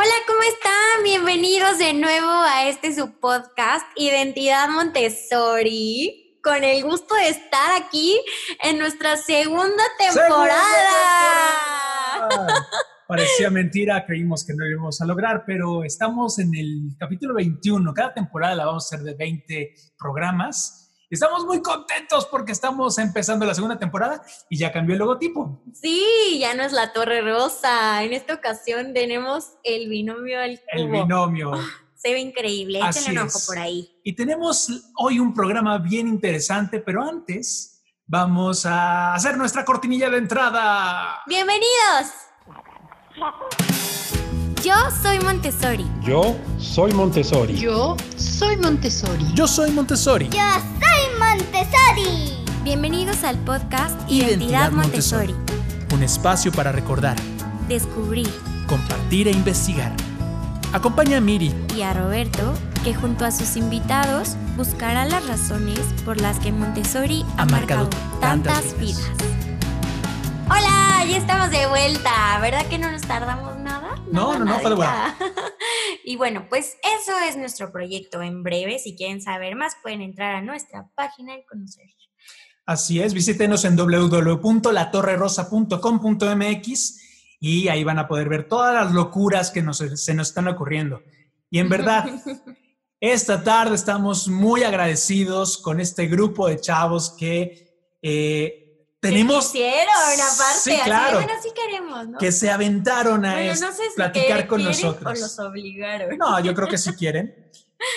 Hola, ¿cómo están? Bienvenidos de nuevo a este su podcast Identidad Montessori. Con el gusto de estar aquí en nuestra segunda temporada. Parecía mentira, creímos que no lo íbamos a lograr, pero estamos en el capítulo 21. Cada temporada la vamos a hacer de 20 programas. Estamos muy contentos porque estamos empezando la segunda temporada y ya cambió el logotipo. Sí, ya no es la Torre Rosa. En esta ocasión tenemos el binomio al cubo. El binomio. Ah, se ve increíble. Échale un ojo por ahí. Y tenemos hoy un programa bien interesante, pero antes vamos a hacer nuestra cortinilla de entrada. ¡Bienvenidos! Yo soy Montessori. Yo soy Montessori. Yo soy Montessori. Yo soy Montessori. Yo soy Montessori. Bienvenidos al podcast Identidad Identidad, Montessori. Montessori. Un espacio para recordar, Descubrir compartir e investigar. Acompaña a Miri. y a Roberto, que junto a sus invitados buscará las razones por las que Montessori ha, Ha marcado marcado tantas tantas vidas. vidas. Hola, ya estamos de vuelta. ¿Verdad que no nos tardamos nada? No, Nada, no, no, fue de. Y bueno, pues eso es nuestro proyecto en breve. Si quieren saber más, pueden entrar a nuestra página y conocer. Así es, visítenos en www.latorrerosa.com.mx y ahí van a poder ver todas las locuras que nos, se nos están ocurriendo. Y en verdad, esta tarde estamos muy agradecidos con este grupo de chavos que eh, tenemos, ¿Qué hicieron aparte? Sí, así claro. bueno, sí queremos, ¿no? que se aventaron a Bueno, no sé si platicar que con nosotros. O los obligaron. No, yo creo que si quieren.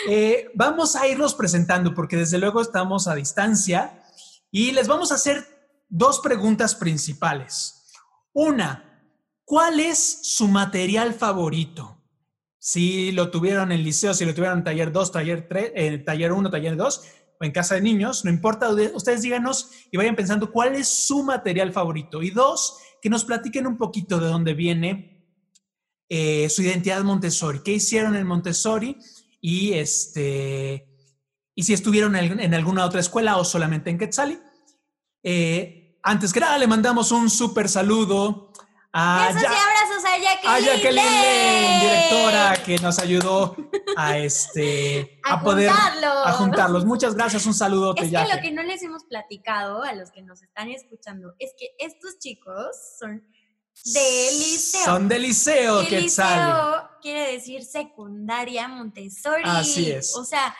Eh, vamos a irlos presentando porque desde luego estamos a distancia y les vamos a hacer dos preguntas principales. Una, ¿cuál es su material favorito? Si lo tuvieron en liceo, si lo tuvieron en taller 2, taller 3, en taller 1, taller 2 o en casa de niños, no importa, ustedes díganos y vayan pensando cuál es su material favorito. Y dos, que nos platiquen un poquito de dónde viene eh, su identidad Montessori, qué hicieron en Montessori y este y si estuvieron en, alguna otra escuela o solamente en Quetzali. Eh, antes que nada, le mandamos un súper saludo a, Besos Ya- y abrazos a Jacqueline. a Jacqueline Lane, Lane. directora, que nos ayudó a este A poder juntarlos. a juntarlos. Muchas gracias, un saludo. Es que lo que no les hemos platicado a los que nos están escuchando es que estos chicos son de liceo. Son de liceo, Quetzali. liceo quiere decir secundaria Montessori. Así es. O sea,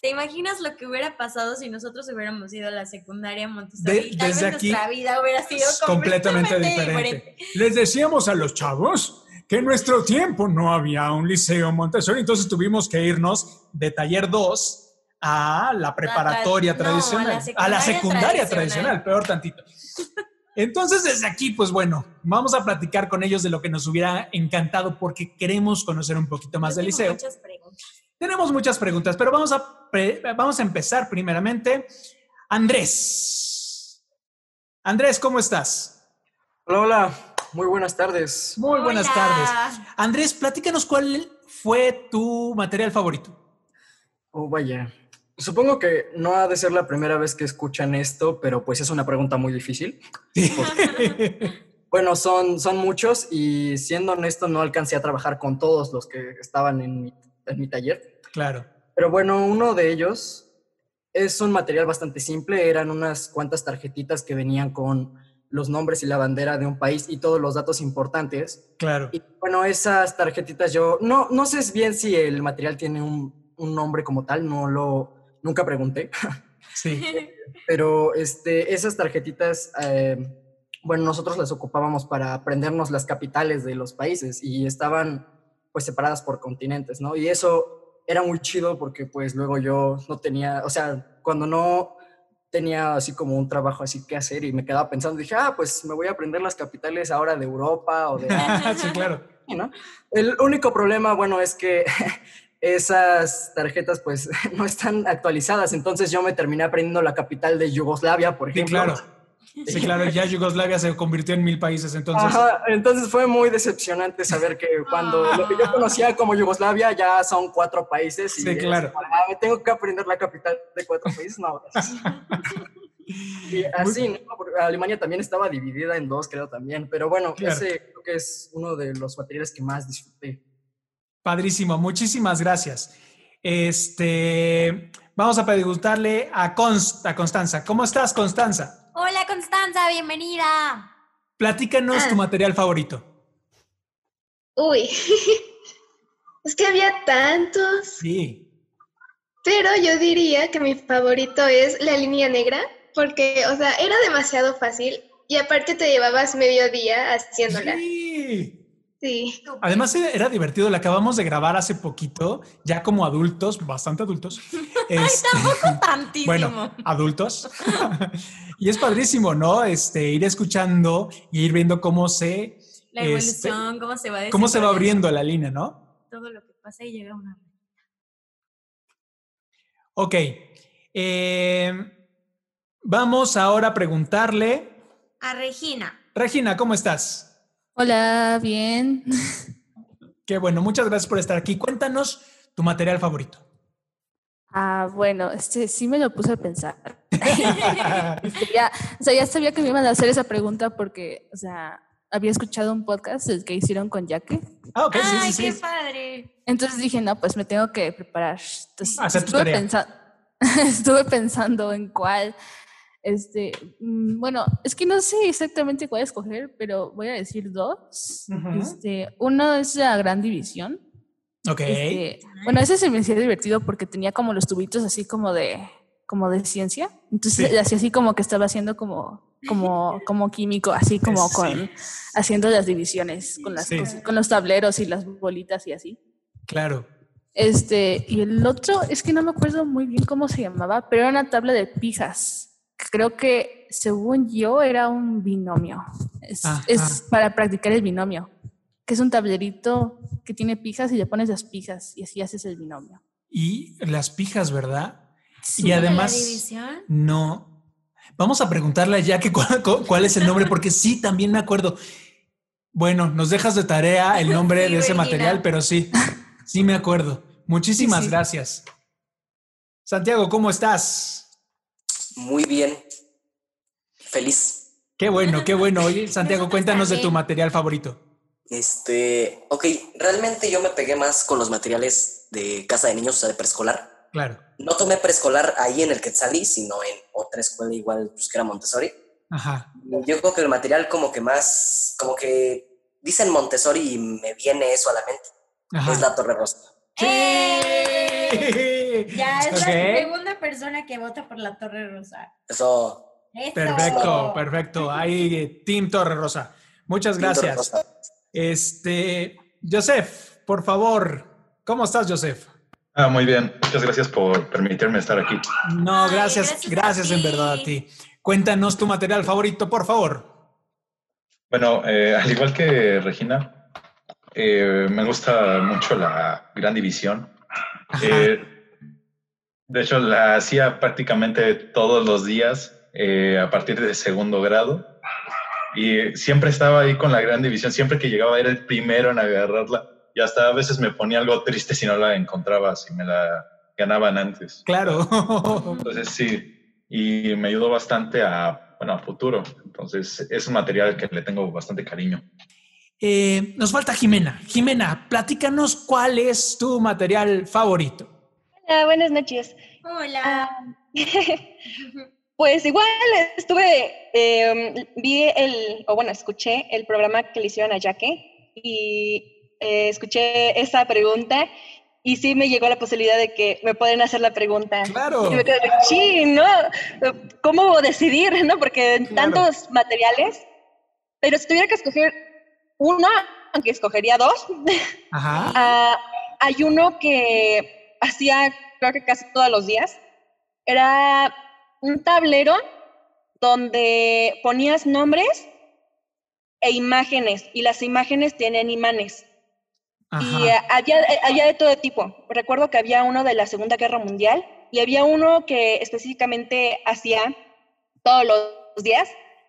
¿te imaginas lo que hubiera pasado si nosotros hubiéramos ido a la secundaria Montessori? De- Tal desde vez aquí nuestra vida hubiera sido es completamente completamente, diferente. Les decíamos a los chavos que en nuestro tiempo no había un liceo Montessori, entonces tuvimos que irnos de taller 2 a la preparatoria no, a la tradicional, a la secundaria secundaria tradicional. tradicional, peor tantito. Entonces, desde aquí, pues bueno, vamos a platicar con ellos de lo que nos hubiera encantado porque queremos conocer un poquito más Yo del liceo. Muchas preguntas. Tenemos muchas preguntas, pero vamos a, vamos a empezar primeramente. Andrés. Andrés, ¿cómo estás? Hola, hola. Muy buenas tardes. Muy buenas Hola. tardes. Andrés, platícanos cuál fue tu material favorito. Oh, vaya. Supongo que no ha de ser la primera vez que escuchan esto, pero pues es una pregunta muy difícil. Bueno, son, son muchos y siendo honesto no alcancé a trabajar con todos los que estaban en mi, en mi taller. claro. Pero bueno, uno de ellos es un material bastante simple. Eran unas cuantas tarjetitas que venían con los nombres y la bandera de un país y todos los datos importantes. Claro. Y bueno, esas tarjetitas yo no, no sé bien si el material tiene un, un nombre como tal, no lo, nunca pregunté, Sí. pero este, esas tarjetitas, eh, bueno, nosotros las ocupábamos para aprendernos las capitales de los países y estaban pues separadas por continentes, ¿no? Y eso era muy chido porque pues luego yo no tenía, o sea, cuando no tenía así como un trabajo así que hacer y me quedaba pensando, dije, ah, pues me voy a aprender las capitales ahora de Europa o de sí, claro. ¿no? El único problema, bueno, es que esas tarjetas pues no están actualizadas, entonces yo me terminé aprendiendo la capital de Yugoslavia, por Sí, ejemplo. claro. Sí, claro. Ya Yugoslavia se convirtió en mil países, entonces. Ajá, entonces fue muy decepcionante saber que cuando lo que yo conocía como Yugoslavia ya son cuatro países y Sí, claro. ah, tengo que aprender la capital de cuatro países, no. Y así, ¿no? Porque Alemania también estaba dividida en dos, creo también, pero bueno, Claro. ese creo que es uno de los materiales que más disfruté. Padrísimo, muchísimas gracias. Este, vamos a preguntarle a, Const- a Constanza. ¿Cómo estás, Constanza? Hola Constanza, bienvenida. Platícanos Ah. tu material favorito. Uy, es que había tantos, Sí. pero yo diría que mi favorito es la línea negra, porque, o sea, era demasiado fácil y aparte te llevabas medio día haciéndola. Sí. Sí, Además era, era divertido, la acabamos de grabar hace poquito, ya como adultos, bastante adultos. Este, Tantísimo. bueno, adultos. y es padrísimo, ¿no? Este, ir escuchando y ir viendo cómo se, la este, evolución, cómo se va cómo se va abriendo la línea, ¿no? Todo lo que pasa y llega una. Ok. eh, vamos ahora a preguntarle. A Regina. Regina, ¿cómo estás? Hola, bien. Qué bueno, muchas gracias por estar aquí. Cuéntanos tu material favorito. Ah, bueno, este sí me lo puse a pensar. Este, ya, o sea, ya sabía que me iban a hacer esa pregunta porque, o sea, había escuchado un podcast el que hicieron con Yaque. Ah, ok, sí, Ay, sí, qué sí. padre. Entonces dije, no, pues me tengo que preparar. Entonces, Hacer tu estuve, tarea. pensa- estuve pensando en cuál. Este, mm, bueno, es que no sé exactamente cuál escoger, pero voy a decir dos. Este, uno es la gran división. Ok. Este, bueno, ese se me hacía divertido porque tenía como los tubitos así como de, como de ciencia. Entonces Sí. hacía así como que estaba haciendo como, como, como químico, así como Sí. con, haciendo las divisiones con las, Sí. cos- con los tableros y las bolitas y así. Claro. Este, y el otro es que no me acuerdo muy bien cómo se llamaba, pero era una tabla de pijas. Creo que según yo era un binomio. Es, para practicar el binomio, que es un tablerito que tiene pijas y le pones las pijas y así haces el binomio. Y las pijas, ¿verdad? Sí. Y además, ¿La división? no. Vamos a preguntarle a Jackie cuál, cu- cuál es el nombre, porque sí, también me acuerdo. Bueno, nos dejas de tarea el nombre Sí, de ese material, pero sí, sí me acuerdo. Muchísimas Sí, sí. gracias. Santiago, ¿cómo estás? Muy bien. Feliz. Qué bueno, qué bueno. Oye, Santiago, cuéntanos de tu material favorito. Este, ok, realmente yo me pegué más con los materiales de casa de niños, o sea, de preescolar. Claro. No tomé preescolar ahí en el Quetzalí, sino en otra escuela igual, pues que era Montessori. Ajá. Yo creo que el material como que más, como que dicen Montessori y me viene eso a la mente. Ajá. Es la Torre Rosa. ¡Eh! Ya es la segunda persona que vota por la Torre Rosa. Eso. Eso. Perfecto, perfecto. Ahí, Team Torre Rosa. Muchas gracias. Rosa. Este, Joseph, por favor, ¿cómo estás, Joseph? Ah, muy bien. Muchas gracias por permitirme estar aquí. No, Ay, gracias, gracias en verdad a ti. Cuéntanos tu material favorito, por favor. Bueno, eh, al igual que Regina, eh, me gusta mucho la gran división. Eh, de hecho, la hacía prácticamente todos los días eh, a partir de segundo grado. Y siempre estaba ahí con la gran división. Siempre que llegaba era el primero en agarrarla. Y hasta a veces me ponía algo triste si no la encontraba, si me la ganaban antes. Claro. Entonces sí, y me ayudó bastante a, bueno, a futuro. Entonces es un material que le tengo bastante cariño. Eh, nos falta Jimena. Jimena, platícanos cuál es tu material favorito. Hola, buenas noches. Hola. Pues igual estuve, eh, vi el, o bueno, escuché el programa que le hicieron a Jaque y eh, escuché esa pregunta y sí me llegó la posibilidad de que me pueden hacer la pregunta. Claro. Y me quedé, sí, ¿no? ¿Cómo decidir, no? Porque Claro. tantos materiales, pero si tuviera que escoger uno, aunque escogería dos, Ajá. Ah, hay uno que hacía, creo que casi todos los días. Era un tablero donde ponías nombres e imágenes, y las imágenes tienen imanes. Y había, eh, había de todo tipo. Recuerdo que había uno de la Segunda Guerra Mundial y había uno que específicamente hacía todos los días,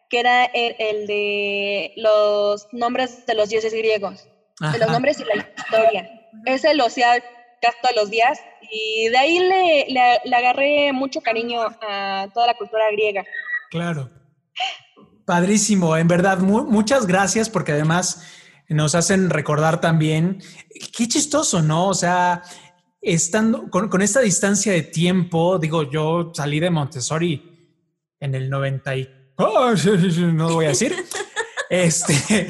que era el, el de los nombres de los dioses griegos de los nombres y la historia. Ese lo hacía casi todos los días y de ahí le, le- le agarré mucho cariño a toda la cultura griega. Claro. Padrísimo, en verdad, mu- muchas gracias porque además nos hacen recordar también, qué chistoso, ¿no? O sea, estando con, esta distancia de tiempo, digo, yo salí de Montessori en el 90 y... Oh, no lo voy a decir. este,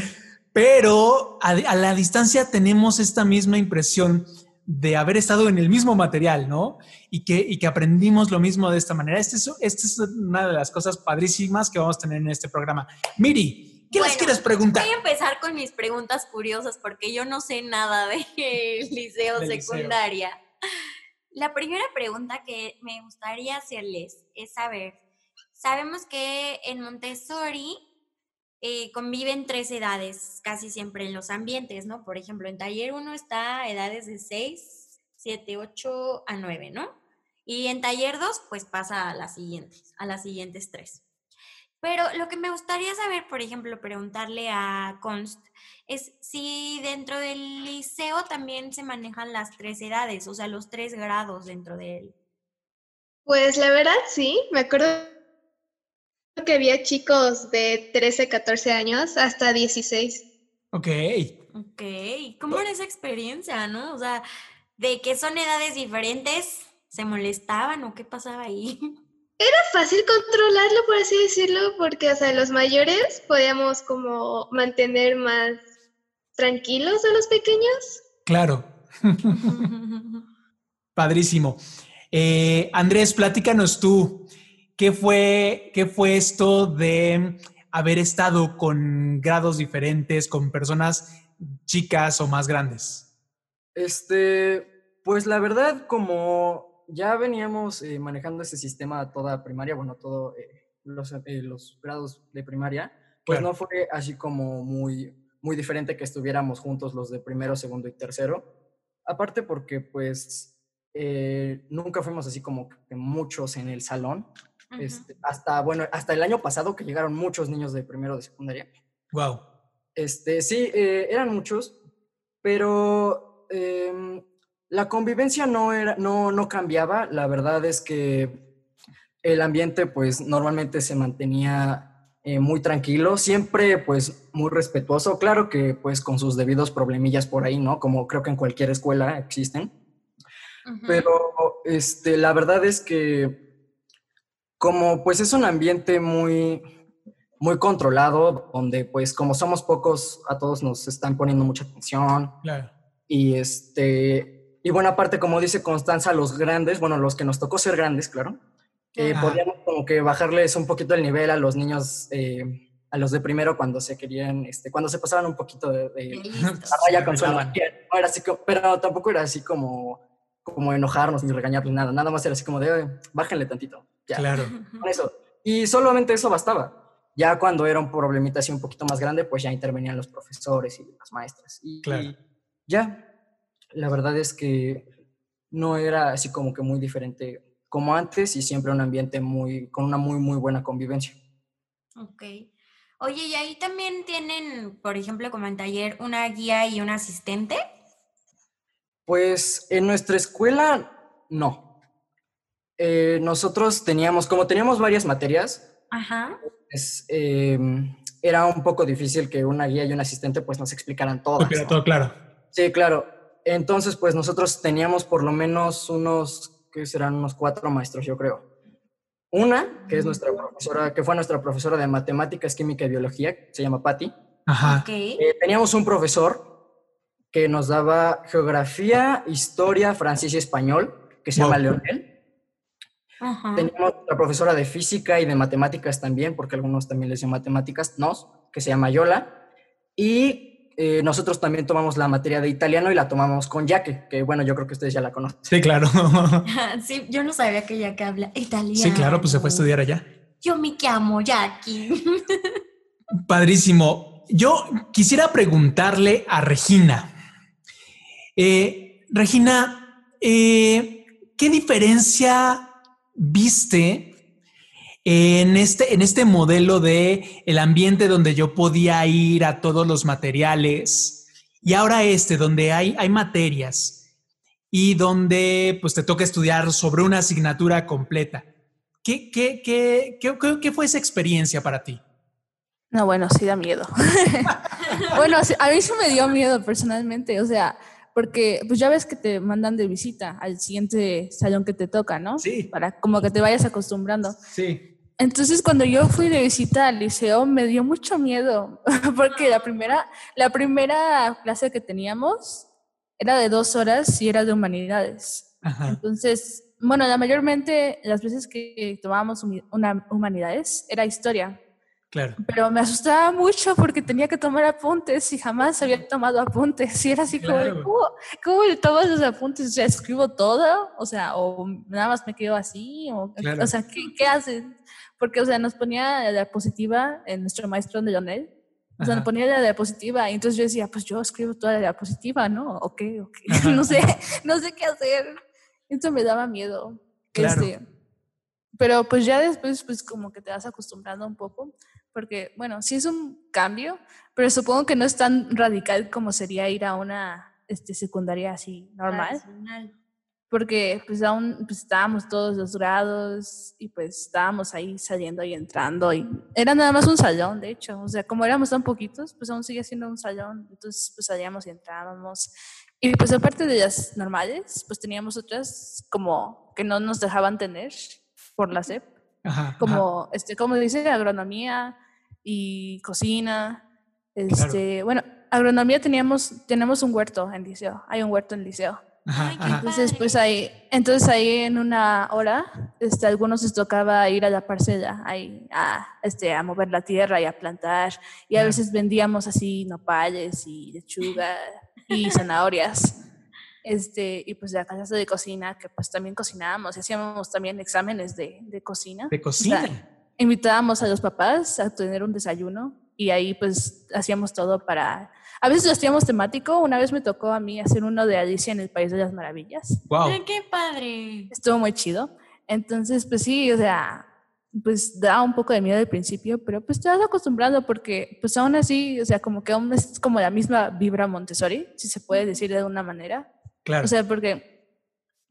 pero a, la distancia tenemos esta misma impresión de haber estado en el mismo material, ¿no? Y que, y que aprendimos lo mismo de esta manera. Esta es, este es una de las cosas padrísimas que vamos a tener en este programa. Miri, ¿qué les quieres preguntar? Voy a empezar con mis preguntas curiosas porque yo no sé nada de liceo secundaria. La primera pregunta que me gustaría hacerles es saber, sabemos que en Montessori eh, conviven tres edades casi siempre en los ambientes, ¿no? Por ejemplo, en taller 1 está edades de 6, 7, 8 a 9, ¿no? Y en taller 2, pues pasa a las siguientes, a las siguientes tres. Pero lo que me gustaría saber, por ejemplo, preguntarle a Const, es si dentro del liceo también se manejan las tres edades, o sea, los tres grados dentro de él. Pues la verdad sí, me acuerdo que había chicos de 13, 14 años hasta 16. Ok. Ok, ¿cómo era esa experiencia, no? O sea, de que son edades diferentes, ¿se molestaban o qué pasaba ahí? Era fácil controlarlo, por así decirlo, porque, o sea, los mayores podíamos como mantener más tranquilos a los pequeños. Claro. Padrísimo. Eh, Andrés, platícanos tú, ¿qué fue, ¿qué fue esto de haber estado con grados diferentes, con personas chicas o más grandes? Este, pues la verdad, como ya veníamos eh, manejando ese sistema toda primaria, bueno, todos eh, los, eh, los, grados de primaria, pues no fue así como muy, muy diferente que estuviéramos juntos los de primero, segundo y tercero. Aparte porque pues nunca fuimos así como muchos en el salón. Este, hasta, bueno, hasta el año pasado que llegaron muchos niños de primero de secundaria. Wow. Este, sí, eran muchos, pero em, la convivencia no, era, no, no cambiaba, la verdad es que el ambiente pues normalmente se mantenía eh, muy tranquilo, siempre pues muy respetuoso, claro que pues con sus debidos problemillas por ahí, ¿no? Como creo que en cualquier escuela existen. Pero este, la verdad es que como pues es un ambiente muy, muy controlado, donde pues como somos pocos, a todos nos están poniendo mucha atención. Claro. Y este, y bueno, aparte, como dice Constanza, los grandes, bueno, los que nos tocó ser grandes, claro, eh, podíamos como que bajarles un poquito el nivel a los niños, eh, a los de primero cuando se querían, este, cuando se pasaban un poquito de, de la raya con su no era así Pero tampoco era así como, como enojarnos ni regañarles nada, nada más era así como de, bájenle tantito. Ya. Claro. Con eso. Y solamente eso bastaba. Ya cuando era un problemita así un poquito más grande, pues ya intervenían los profesores y las maestras. Y, claro. y ya, la verdad es que no era así como que muy diferente como antes y siempre un ambiente muy, con una muy, muy buena convivencia. Ok. Oye, ¿y ahí también tienen, por ejemplo, como en taller, una guía y un asistente? Pues en nuestra escuela, no. Eh, nosotros teníamos, como teníamos varias materias, pues, em, era un poco difícil que una guía y un asistente pues nos explicaran todas. Porque todo claro. Sí, claro. Entonces, pues nosotros teníamos por lo menos unos, que serán unos cuatro maestros, yo creo. Una, que es nuestra profesora, que fue nuestra profesora de matemáticas, química y biología, se llama Patti. Ajá. Eh, teníamos un profesor que nos daba geografía, historia, francés y español, que se llama Leonel. Teníamos otra profesora de física y de matemáticas también, porque algunos también les llaman matemáticas, nos, que se llama Yola. Y eh, nosotros también tomamos la materia de italiano y la tomamos con Yaque, que bueno, yo creo que ustedes ya la conocen. Sí, claro. sí, yo no sabía que Yaque habla italiano. Sí, claro, pues se fue a estudiar allá. Yo me llamo Jackie. Padrísimo. Yo quisiera preguntarle a Regina. Eh, Regina, eh, ¿qué diferencia viste en este, en este modelo de el ambiente donde yo podía ir a todos los materiales y ahora este donde hay, hay materias y donde pues te toca estudiar sobre una asignatura completa. ¿Qué, qué, qué, qué, qué fue esa experiencia para ti? No, bueno, sí da miedo. bueno, a mí sí me dio miedo personalmente, o sea, porque pues ya ves que te mandan de visita al siguiente salón que te toca, ¿no? Sí. Para como que te vayas acostumbrando. Sí. Entonces cuando yo fui de visita al liceo me dio mucho miedo, porque la primera, la primera clase que teníamos era de dos horas y era de humanidades. Ajá. Entonces, bueno, la mayormente las veces que tomábamos una humanidades era historia. Claro. Pero me asustaba mucho porque tenía que tomar apuntes y jamás había tomado apuntes. Y era así como, ¿cómo, ¿cómo tomas los apuntes? O sea, escribo todo, o sea, o nada más me quedo así, o, o sea, ¿qué, ¿qué haces? Porque, o sea, nos ponía la diapositiva, en nuestro maestro de Leonel, o sea, nos ponía la diapositiva y entonces yo decía, pues yo escribo toda la diapositiva, ¿no? Ok, ok, no sé, no sé qué hacer. Esto me daba miedo. Claro. Este, pero pues ya después, pues como que te vas acostumbrando un poco porque, bueno, sí es un cambio, pero supongo que no es tan radical como sería ir a una este, secundaria así normal. Porque pues aún pues, estábamos todos los grados y pues estábamos ahí saliendo y entrando y era nada más un salón, de hecho, o sea, como éramos tan poquitos, pues aún sigue siendo un salón, entonces pues salíamos y entrábamos. Y pues aparte de las normales, pues teníamos otras como que no nos dejaban tener por la SEP, Ajá, como, este, como dice, agronomía y cocina. Este, Bueno, agronomía teníamos, tenemos un huerto en liceo, hay un huerto en liceo. Ajá. Entonces, pues ahí, entonces ahí en una hora, este, a algunos les tocaba ir a la parcela, ahí, a, este, a mover la tierra y a plantar. Y a veces vendíamos así nopales y lechuga y zanahorias. Este, y pues la casa de cocina, que pues también cocinábamos, y hacíamos también exámenes de, de cocina. De cocina. O sea, invitábamos a los papás a tener un desayuno y ahí pues hacíamos todo para... A veces lo hacíamos temático, una vez me tocó a mí hacer uno de Alicia en el País de las Maravillas. Wow. ¡Qué padre! Estuvo muy chido. Entonces, pues sí, o sea, pues da un poco de miedo al principio, pero pues te vas acostumbrando porque pues aún así, o sea, como que aún es como la misma vibra Montessori, si se puede decir de alguna manera. Claro. O sea, porque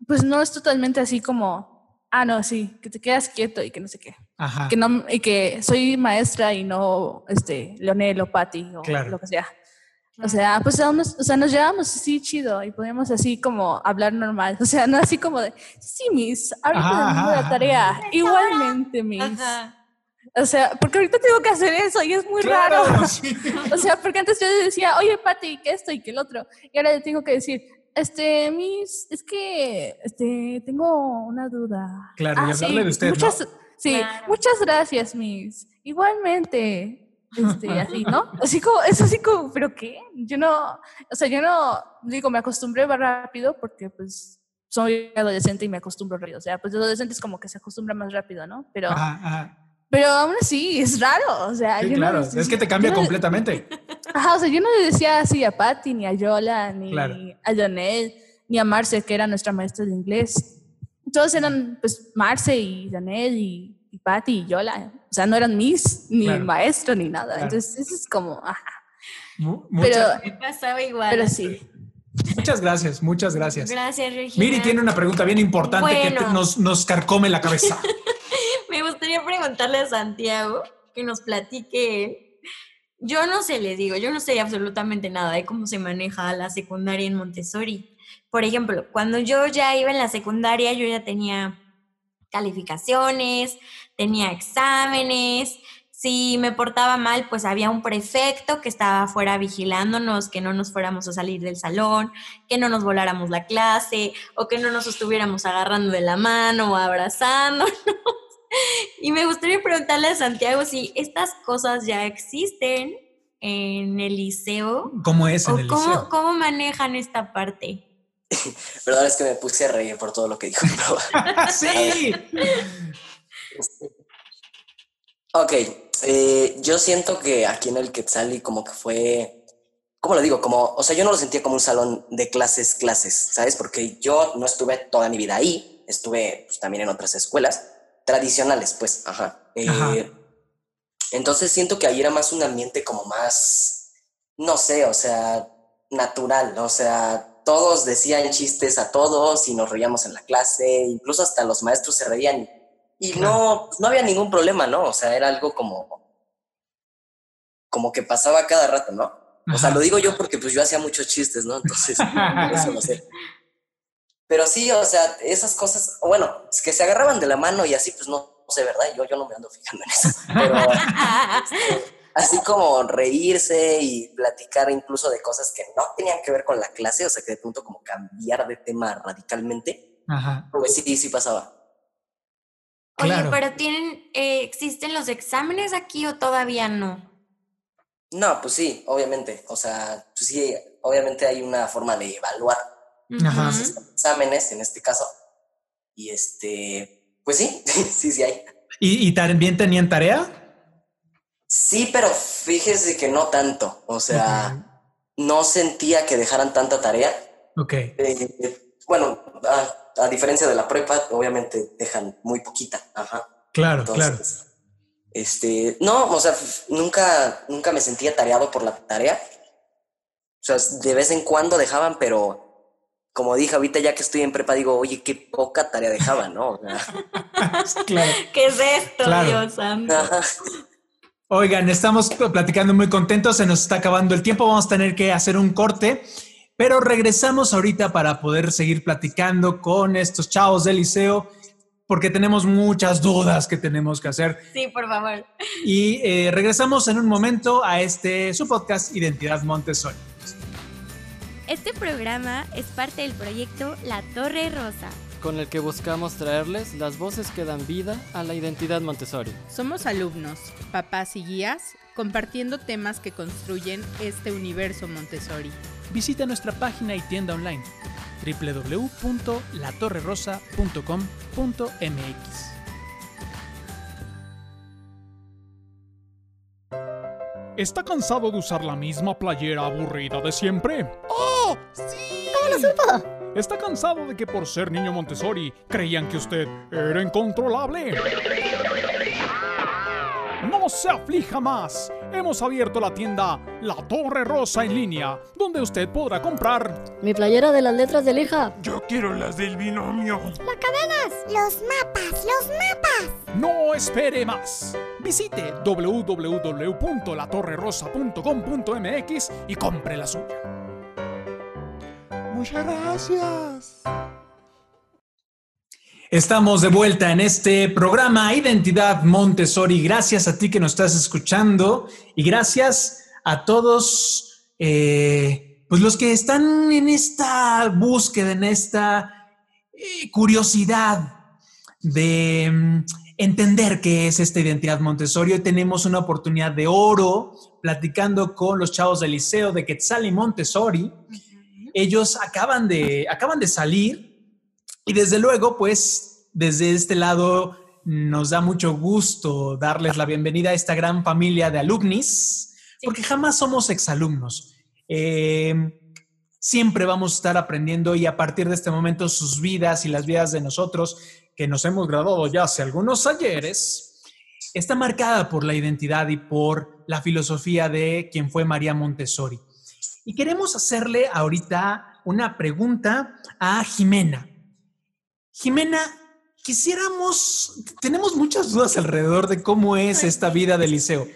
pues no es totalmente así como, ah, no, sí, que te quedas quieto y que no sé qué. Ajá. Que no, y que soy maestra y no, este, Leonel o Patti o Claro. lo que sea. O sea, pues nos, o sea, nos llevamos así chido y podíamos así como hablar normal. O sea, no así como de, sí, Miss, ahorita ajá, la tarea. Igualmente, Miss. Ajá. O sea, porque ahorita tengo que hacer eso y es muy Claro, raro. sí. O sea, porque antes yo decía, oye, Pati, que esto y que el otro. Y ahora le tengo que decir, este, Miss, es que este, tengo una duda. Claro, y hablarle de usted, Sí, Claro. muchas gracias, Miss. Igualmente. Este, así, ¿no? Así como, es así como, ¿pero qué? Yo no, o sea, yo no, digo, me acostumbré más rápido porque, pues, soy adolescente y me acostumbro rápido. O sea, pues, los adolescentes como que se acostumbran más rápido, ¿no? Pero, Ajá, ajá. Pero aún así, es raro. O sea, Sí, yo no claro. les- Es que te cambia no- completamente. Ajá, o sea, yo no le decía así a Patty, ni a Yola, ni Claro. a Janel, ni a Marce, que era nuestra maestra de inglés. Todos eran, pues, Marce y Janel y, y Patty y Yola. O sea, no eran mis, ni Claro. maestro, ni nada. Claro. Entonces, eso es como, ajá. Mu- Pero, muchas, Me pasaba igual. pero sí. muchas gracias, muchas gracias. Gracias, Regina. Miri tiene una pregunta bien importante que te- Bueno. nos, nos carcome la cabeza. Gustaría preguntarle a Santiago que nos platique. Yo no sé, les digo, yo no sé absolutamente nada de cómo se maneja la secundaria en Montessori. Por ejemplo, cuando yo ya iba en la secundaria, yo ya tenía calificaciones, tenía exámenes. Si me portaba mal, pues había un prefecto que estaba afuera vigilándonos, que no nos fuéramos a salir del salón, que no nos voláramos la clase o que no nos estuviéramos agarrando de la mano o abrazándonos. Y me gustaría preguntarle a Santiago si estas cosas ya existen en el liceo ¿Cómo es en o el cómo, liceo? cómo manejan esta parte. Perdón, es que me puse a reír por todo lo que dijo. pero- sí. Ok, eh, yo siento que aquí en el Quetzali como que fue, ¿cómo lo digo? Como, o sea, yo no lo sentía como un salón de clases, clases, ¿sabes? Porque yo no estuve toda mi vida ahí, estuve pues, también en otras escuelas tradicionales, pues, ajá. Eh, Ajá. Entonces siento que ahí era más un ambiente como más, no sé, o sea, natural, o sea, todos decían chistes a todos y nos reíamos en la clase, incluso hasta los maestros se reían y no, no había ningún problema, ¿no? O sea, era algo como, como que pasaba cada rato, ¿no? O sea, lo digo yo porque pues yo hacía muchos chistes, ¿no? Entonces, eso lo sé. Pero sí, o sea, esas cosas, bueno, es que se agarraban de la mano y así, pues no, sé, ¿verdad? Yo, yo no me ando fijando en eso. Pero este, así como reírse y platicar incluso de cosas que no tenían que ver con la clase, o sea, que de pronto como cambiar de tema radicalmente, Ajá. pues sí, sí pasaba. Oye, pero tienen, eh, ¿existen los exámenes aquí o todavía no? No, pues sí, obviamente. O sea, pues sí, obviamente hay una forma de evaluar los exámenes en este caso. Y este, pues sí, sí, sí hay. ¿Y, también tenían tarea? Sí, pero fíjese que no tanto. O sea, no sentía que dejaran tanta tarea. Ok. Eh, bueno, a, diferencia de la prepa, obviamente dejan muy poquita. Ajá. Claro, claro. Este, no, o sea, nunca, nunca me sentía tareado por la tarea. O sea, de vez en cuando dejaban, pero como dije ahorita ya que estoy en prepa, digo, oye, qué poca tarea dejaba, ¿no? ¿Qué es esto, Dios santo? Oigan, estamos platicando muy contentos, se nos está acabando el tiempo, vamos a tener que hacer un corte, pero regresamos ahorita para poder seguir platicando con estos chavos del liceo, porque tenemos muchas dudas que tenemos que hacer. Sí, por favor. Y eh, regresamos en un momento a este, su podcast Identidad Montessori. Este programa es parte del proyecto La Torre Rosa, con el que buscamos traerles las voces que dan vida a la identidad Montessori. Somos alumnos, papás y guías, compartiendo temas que construyen este universo Montessori. Visita nuestra página y tienda online www.latorrerosa.com.mx. ¿Está cansado de usar la misma playera aburrida de siempre? ¡Oh! ¡Sí! ¿Cómo lo supo? ¿Está cansado de que por ser niño Montessori creían que usted era incontrolable? No se aflija más. Hemos abierto la tienda La Torre Rosa en línea, donde usted podrá comprar mi playera de las letras de hija. Yo quiero las del binomio. Las cadenas. Los mapas, los mapas. No espere más. Visite www.latorrerosa.com.mx y compre la suya. Muchas gracias. Estamos de vuelta en este programa Identidad Montessori. Gracias a ti que nos estás escuchando y gracias a todos eh, pues los que están en esta búsqueda, en esta eh, curiosidad de mm, entender qué es esta identidad Montessori. Hoy tenemos una oportunidad de oro platicando con los chavos del liceo de Quetzal y Montessori. Ellos acaban de, acaban de salir y desde luego, pues, desde este lado nos da mucho gusto darles la bienvenida a esta gran familia de alumnis, porque jamás somos exalumnos. Eh, siempre vamos a estar aprendiendo y a partir de este momento sus vidas y las vidas de nosotros, que nos hemos graduado ya hace algunos ayeres, está marcada por la identidad y por la filosofía de quien fue María Montessori. Y queremos hacerle ahorita una pregunta a Jimena. Jimena, quisiéramos, tenemos muchas dudas alrededor de cómo es esta vida del liceo.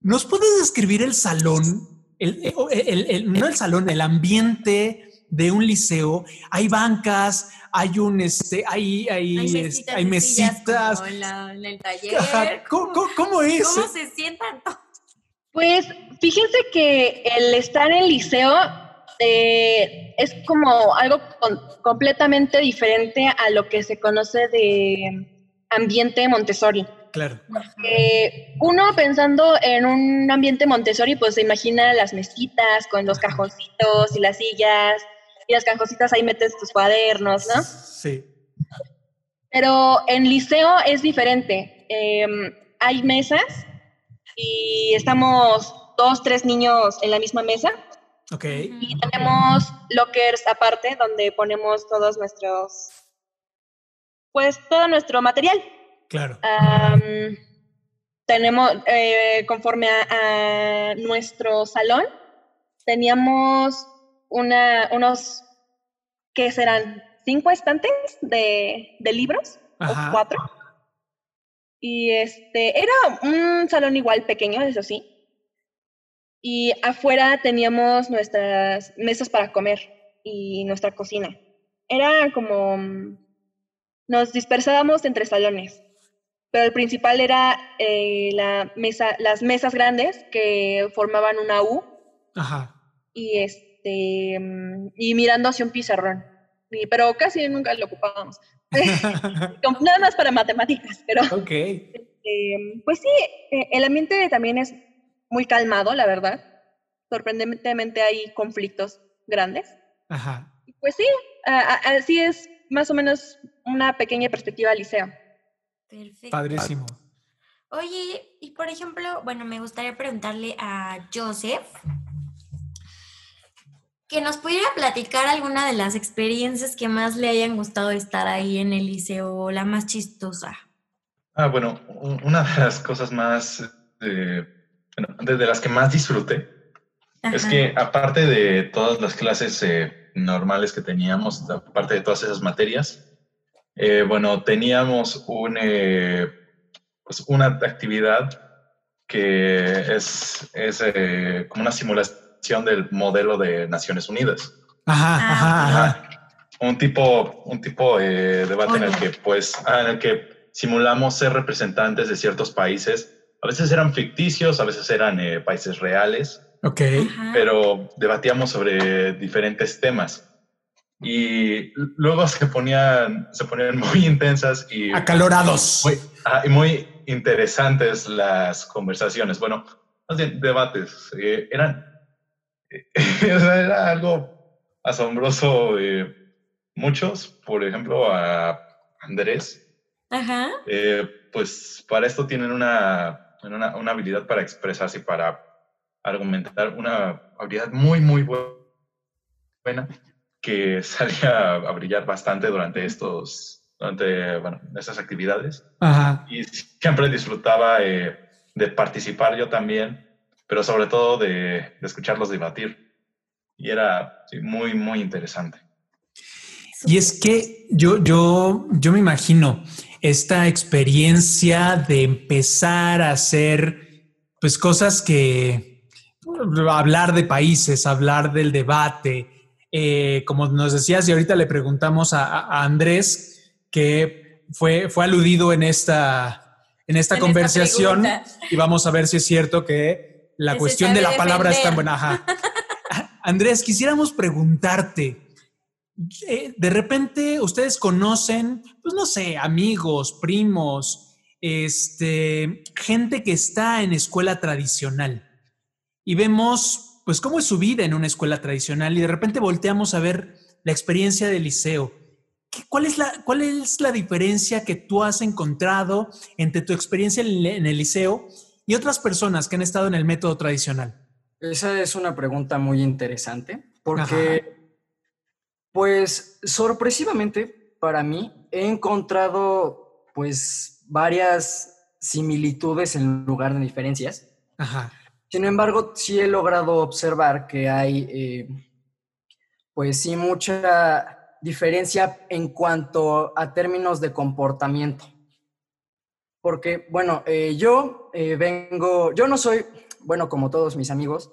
¿Nos puedes describir el salón, el, no el salón, el ambiente de un liceo? Hay bancas, hay un, este, hay, hay, hay mesitas. Hay en, el taller. ¿Cómo, es? ¿Cómo se sientan? Pues fíjense que el estar en el liceo eh, es como algo completamente diferente a lo que se conoce de ambiente Montessori. Claro. Eh, uno pensando en un ambiente Montessori, pues se imagina las mesitas con los cajoncitos y las sillas, y las cajoncitas ahí metes tus cuadernos, ¿no? Sí. Pero en liceo es diferente. Em, hay mesas y estamos dos, tres niños en la misma mesa y tenemos lockers aparte donde ponemos todos nuestros, pues todo nuestro material. Claro. tenemos, eh, conforme a, nuestro salón, teníamos una, unos, ¿qué serán? ¿Cinco estantes de, libros? ¿O cuatro? Y este, era un salón igual pequeño, eso sí y afuera teníamos nuestras mesas para comer y nuestra cocina. Era como, nos dispersábamos entre salones, pero el principal era eh, la mesa, las mesas grandes que formaban una U Ajá. y, este, y mirando hacia un pizarrón. Y- pero casi nunca lo ocupábamos. Nada más para matemáticas, pero Ok. eh, pues sí, eh, el ambiente también es muy calmado, la verdad. Sorprendentemente hay conflictos grandes. Ajá. Pues sí, así es más o menos una pequeña perspectiva al liceo. Perfecto. Padrísimo. Oye, y por ejemplo, bueno, me gustaría preguntarle a Joseph que nos pudiera platicar alguna de las experiencias que más le hayan gustado estar ahí en el liceo, o la más chistosa. Ah, bueno, una de las cosas más, eh, bueno, de de las que más disfruté, es que aparte de todas las clases eh, normales que teníamos, aparte de todas esas materias, eh, bueno, teníamos un, eh, pues una actividad que es, es eh, como una simulación del modelo de Naciones Unidas. Ajá, ajá, ajá. Un tipo, un tipo de debate en el que, pues, ah, en el que simulamos ser representantes de ciertos países. A veces eran ficticios, a veces eran eh, países reales, Ok. pero debatíamos sobre diferentes temas. Y luego se ponían, se ponían muy intensas y Acalorados. muy, ah, y muy interesantes las conversaciones. Bueno, más bien debates. eh, eran, sea, era algo asombroso. eh, muchos, por ejemplo, a Andrés, Ajá. eh, pues para esto tienen una, una, una habilidad para expresarse y para argumentar, una habilidad muy, muy bu- buena que salía a brillar bastante durante estos, durante, bueno, estas actividades. Ajá. Y siempre disfrutaba eh, de participar yo también, pero sobre todo de, de escucharlos debatir. Y era sí, muy, muy interesante. Y es que yo, yo, yo me imagino esta experiencia de empezar a hacer pues cosas que hablar de países, hablar del debate, eh, como nos decías y ahorita le preguntamos a, a Andrés que fue, fue aludido en esta, en esta En conversación y vamos a ver si es cierto que la Que cuestión de la palabra es tan buena. Ajá. Andrés, quisiéramos preguntarte, eh, de repente ustedes conocen, pues no sé, amigos, primos, este, gente que está en escuela tradicional y vemos, pues, cómo es su vida en una escuela tradicional y de repente volteamos a ver la experiencia del liceo. ¿Qué- ¿Cuál es, la, ¿Cuál es la diferencia que tú has encontrado entre tu experiencia en el- en el liceo y otras personas que han estado en el método tradicional? Esa es una pregunta muy interesante porque, pues, sorpresivamente para mí he encontrado, pues, varias similitudes en lugar de diferencias. Ajá. Sin embargo, sí he logrado observar que hay, eh, pues sí, mucha diferencia en cuanto a términos de comportamiento. Porque, bueno, eh, yo eh, vengo, yo no soy, bueno, como todos mis amigos,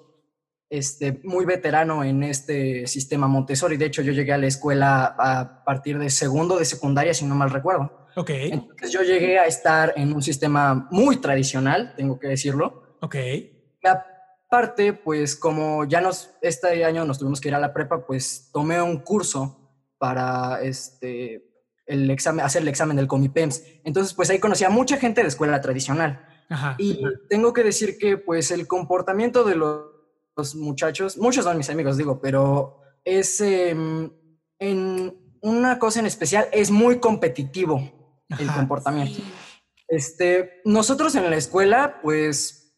este, muy veterano en este sistema Montessori. De hecho, yo llegué a la escuela a partir de segundo de secundaria, si no mal recuerdo. Ok. Entonces yo llegué a estar en un sistema muy tradicional, tengo que decirlo. Ok. Y aparte, pues como ya nos, este año nos tuvimos que ir a la prepa, pues tomé un curso para este, el examen, hacer el examen del Comipems. Entonces, pues ahí conocí a mucha gente de escuela tradicional. Ajá. Y tengo que decir que pues el comportamiento de los, los muchachos, muchos son mis amigos, digo, pero es em, en una cosa en especial, es muy competitivo el Ajá. comportamiento. Este, nosotros en la escuela, pues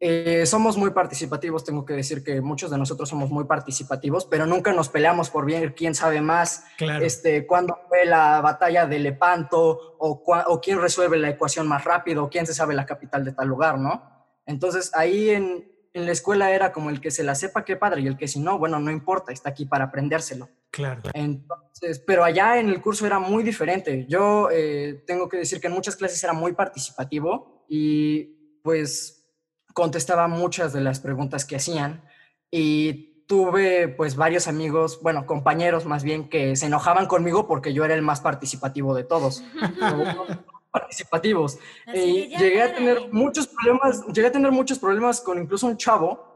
eh, somos muy participativos, tengo que decir que muchos de nosotros somos muy participativos, pero nunca nos peleamos por ver quién sabe más, Claro. este, cuándo fue la batalla de Lepanto, o, cua- o quién resuelve la ecuación más rápido, o quién se sabe la capital de tal lugar, ¿no? Entonces ahí en, en la escuela era como el que se la sepa, qué padre, y el que si no, bueno, no importa, está aquí para aprendérselo. Claro. Entonces, pero allá en el curso era muy diferente. Yo eh, tengo que decir que en muchas clases era muy participativo y pues contestaba muchas de las preguntas que hacían y tuve pues varios amigos, bueno, compañeros más bien, que se enojaban conmigo porque yo era el más participativo de todos. participativos. Y llegué a tener muchos problemas, llegué a tener muchos problemas con incluso un chavo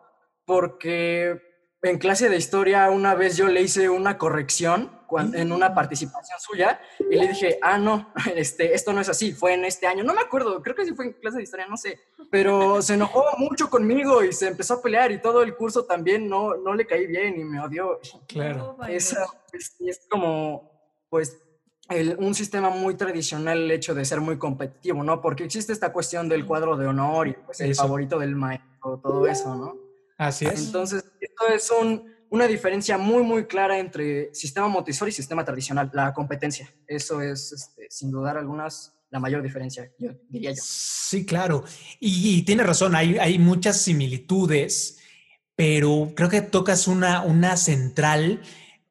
porque en clase de historia una vez yo le hice una corrección en una participación suya y le dije, ah, no, este, esto no es así, fue en este año, no me acuerdo, creo que sí fue en clase de historia, no sé, pero se enojó mucho conmigo y se empezó a pelear y todo el curso también no, no le caí bien y me odió. Claro. Es, es como, pues, el, un sistema muy tradicional el hecho de ser muy competitivo, ¿no? Porque existe esta cuestión del cuadro de honor y pues, el favorito del maestro, todo eso, ¿no? Así es. Entonces, esto es un, una diferencia muy, muy clara entre sistema Montessori y sistema tradicional, la competencia. Eso es, este, sin dudar algunas, la mayor diferencia, yo diría yo. Sí, claro. Y, tiene razón, hay, hay muchas similitudes, pero creo que tocas una, una central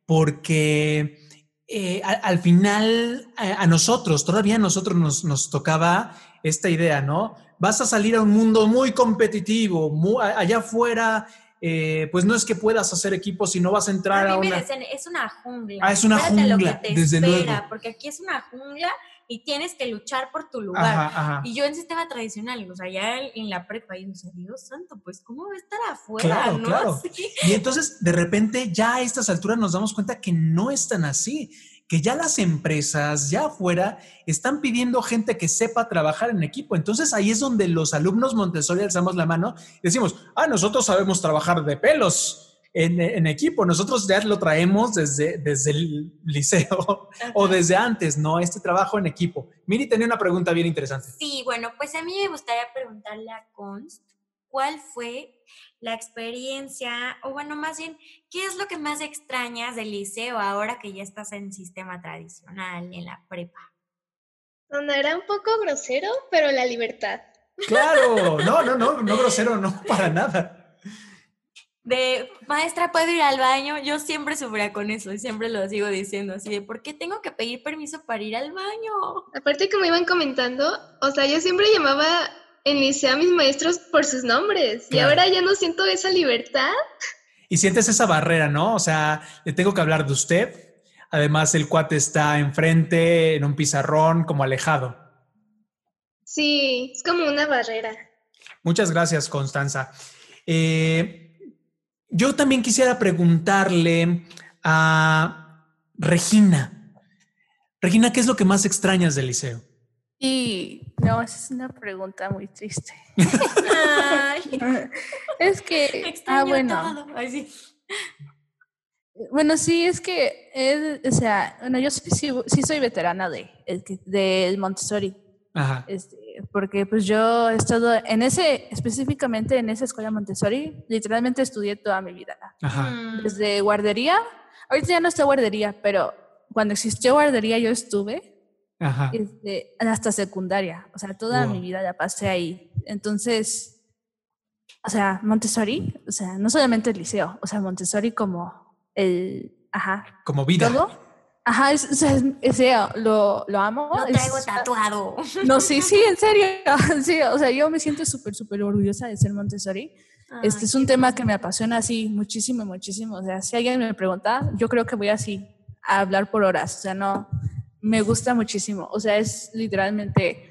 porque eh, al, final a, nosotros, todavía a nosotros nos, nos tocaba esta idea, ¿no? vas a salir a un mundo muy competitivo, allá afuera, eh, pues no es que puedas hacer equipo si no vas a entrar a, una... es una jungla. Ah, es una jungla, desde luego. Porque aquí es una jungla y tienes que luchar por tu lugar. Y yo en sistema tradicional, o sea, ya en la prepa, y decía, Dios santo, pues ¿cómo va a estar afuera? Claro, ¿no? claro. Y entonces, de repente, ya a estas alturas nos damos cuenta que no es tan así que ya las empresas, ya afuera, están pidiendo gente que sepa trabajar en equipo. Entonces ahí es donde los alumnos Montessori alzamos la mano y decimos, ah, nosotros sabemos trabajar de pelos en, equipo, nosotros ya lo traemos desde, desde el liceo o desde antes, ¿no? Este trabajo en equipo. Miri tenía una pregunta bien interesante. Sí, bueno, pues a mí me gustaría preguntarle a Const, ¿cuál fue la experiencia, o bueno, más bien, ¿qué es lo que más extrañas del liceo ahora que ya estás en sistema tradicional, en la prepa? Donde era un poco grosero, pero la libertad. Claro, no, no, no, no grosero, no, para nada. De maestra, ¿puedo ir al baño? Yo siempre sufría con eso y siempre lo sigo diciendo así de ¿por qué tengo que pedir permiso para ir al baño? Aparte, como iban comentando, o sea, yo siempre llamaba enlicé a mis maestros por sus nombres y ahora ya no siento esa libertad. Y sientes esa barrera, ¿no? O sea, le tengo que hablar de usted. Además, el cuate está enfrente, en un pizarrón, como alejado. Sí, es como una barrera. Muchas gracias, Constanza. Eh, yo también quisiera preguntarle a Regina. Regina, ¿qué es lo que más extrañas del liceo? Y no, esa es una pregunta muy triste. es que, ah, bueno. Bueno, sí, es que, es, o sea, bueno, yo sí, sí, soy veterana de, de Montessori. Ajá. Este, porque pues yo he estado en ese, específicamente en esa escuela Montessori, literalmente estudié toda mi vida. Ajá. Mm. Desde guardería, ahorita ya no está guardería, pero cuando existió guardería yo estuve este, hasta secundaria. O sea, toda mi vida la pasé ahí. Entonces, o sea, Montessori, o sea, no solamente el liceo, o sea, Montessori como el, ajá. Como vida. Todo. Ajá, es, o sea, lo, lo amo. Lo traigo tatuado. No, sí, sí, en serio. Sí, o sea, yo me siento súper, súper orgullosa de ser Montessori. este es un tema que me apasiona así muchísimo, muchísimo. O sea, si alguien me pregunta, yo creo que voy así a hablar por horas. O sea, no, me gusta muchísimo. O sea, es literalmente,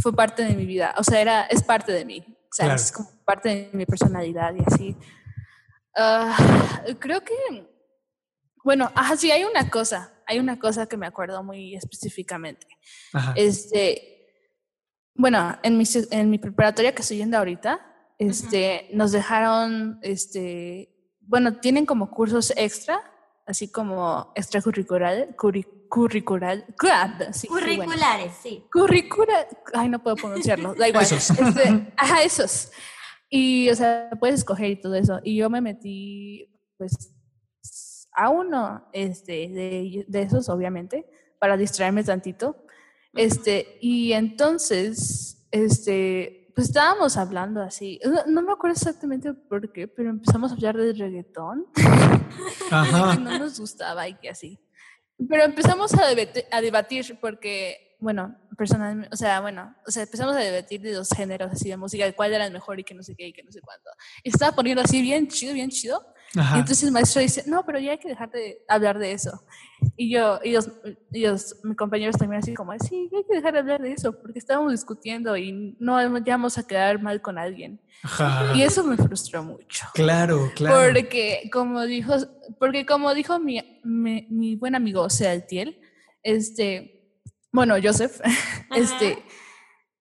fue parte de mi vida. O sea, era, es parte de mí. O sea, es como parte de mi personalidad y así. Ah, creo que, bueno, ajá, sí, hay una cosa, hay una cosa que me acuerdo muy específicamente. Este, bueno, en mi, en mi preparatoria que estoy yendo ahorita, este, nos dejaron, este, bueno, tienen como cursos extra, así como extracurriculares, curricular, sí, curriculares, sí. Curricula, ay, no puedo pronunciarlo, da igual. Esos. Este, ajá, esos. Y, o sea, puedes escoger y todo eso. Y yo me metí, pues, a uno este, de, de esos, obviamente, para distraerme tantito. Este, y entonces, este, pues estábamos hablando así. No, no, me acuerdo exactamente por qué, pero empezamos a hablar de reggaetón. Ajá. que no nos gustaba y que así. Pero empezamos a, debatir, porque bueno, personalmente, o sea, bueno, o sea, empezamos a debatir de los géneros así de música, de cuál era el mejor y que no sé qué y que no sé cuánto. Y estaba poniendo así bien chido, bien chido. Ajá. Y entonces el maestro dice, no, pero ya hay que dejar de hablar de eso. Y yo, y los, y los- mis compañeros también así como, sí, hay que dejar de hablar de eso, porque estábamos discutiendo y no ya vamos a quedar mal con alguien. Ajá. Y eso me frustró mucho. Claro, claro. Porque como dijo, porque como dijo mi, mi, mi buen amigo Sealtiel, este, bueno, Joseph, este,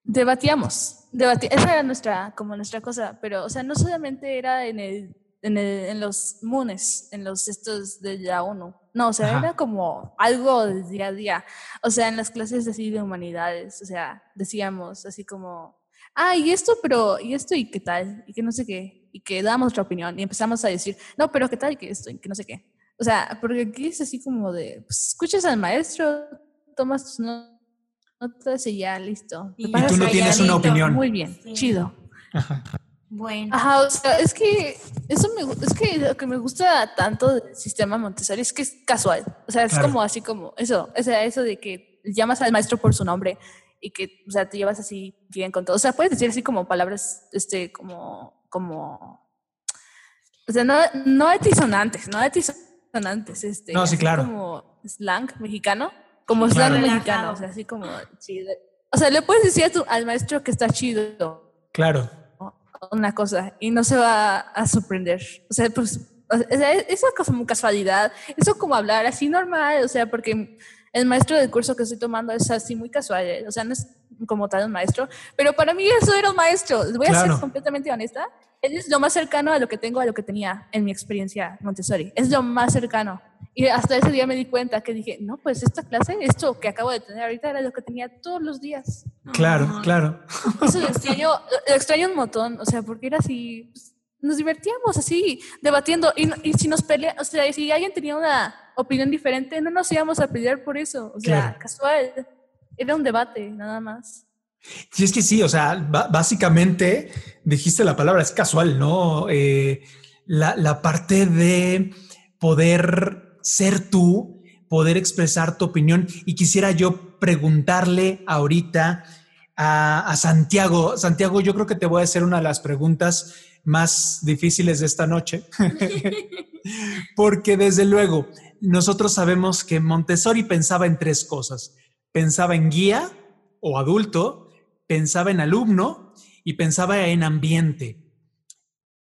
debatíamos, debati- esa era nuestra, como nuestra cosa, pero, o sea, no solamente era en el, en el, en los MUNES, en los estos de la ONU, no, o sea, Ajá. era como algo del día a día, o sea, en las clases así de humanidades, o sea, decíamos así como, ah, y esto, pero, y esto, y qué tal, y que no sé qué, y que damos nuestra opinión, y empezamos a decir, no, pero qué tal, y que esto, y que no sé qué. O sea, porque aquí es así como de, pues, escuchas al maestro, tomas tus no- notas y ya, listo. Y tú no tienes una opinión. Muy bien, Sí. chido. Bueno. Ajá, o sea, es que eso me, es que lo que me gusta tanto del sistema Montessori es que es casual. O sea, es Claro. como así como eso, o sea, eso de que llamas al maestro por su nombre y que, o sea, te llevas así bien con todo. O sea, puedes decir así como palabras, este, como, como, o sea, no, no altisonantes, no altisonantes, este. No, sí, claro. Como slang mexicano, como Claro. slang mexicano, o sea, así como chido. O sea, le puedes decir a tu- al maestro que está chido Claro. Una cosa y no se va a sorprender. O sea, pues, o sea, eso es como casualidad, eso como hablar así normal, o sea, porque el maestro del curso que estoy tomando es así muy casual, ¿eh? o sea, no es como tal un maestro, pero para mí eso era un maestro, les voy a Claro. ser completamente honesta, él es lo más cercano a lo que tengo, a lo que tenía en mi experiencia Montessori, es lo más cercano. Y hasta ese día me di cuenta que dije, no, pues esta clase, esto que acabo de tener ahorita era lo que tenía todos los días. Claro, claro. Eso lo extraño, lo extraño un montón, o sea, porque era así, pues, nos divertíamos así, debatiendo, y, y si nos peleamos, o sea, si alguien tenía una opinión diferente, no nos íbamos a pelear por eso, o sea, Claro. casual, era un debate, nada más. Sí, es que sí, o sea, básicamente dijiste la palabra, es casual, ¿no? Eh, la, la parte de poder ser tú, poder expresar tu opinión. Y quisiera yo preguntarle ahorita a, a Santiago. Santiago, yo creo que te voy a hacer una de las preguntas más difíciles de esta noche. Porque desde luego, nosotros sabemos que Montessori pensaba en tres cosas. Pensaba en guía o adulto, pensaba en alumno y pensaba en ambiente.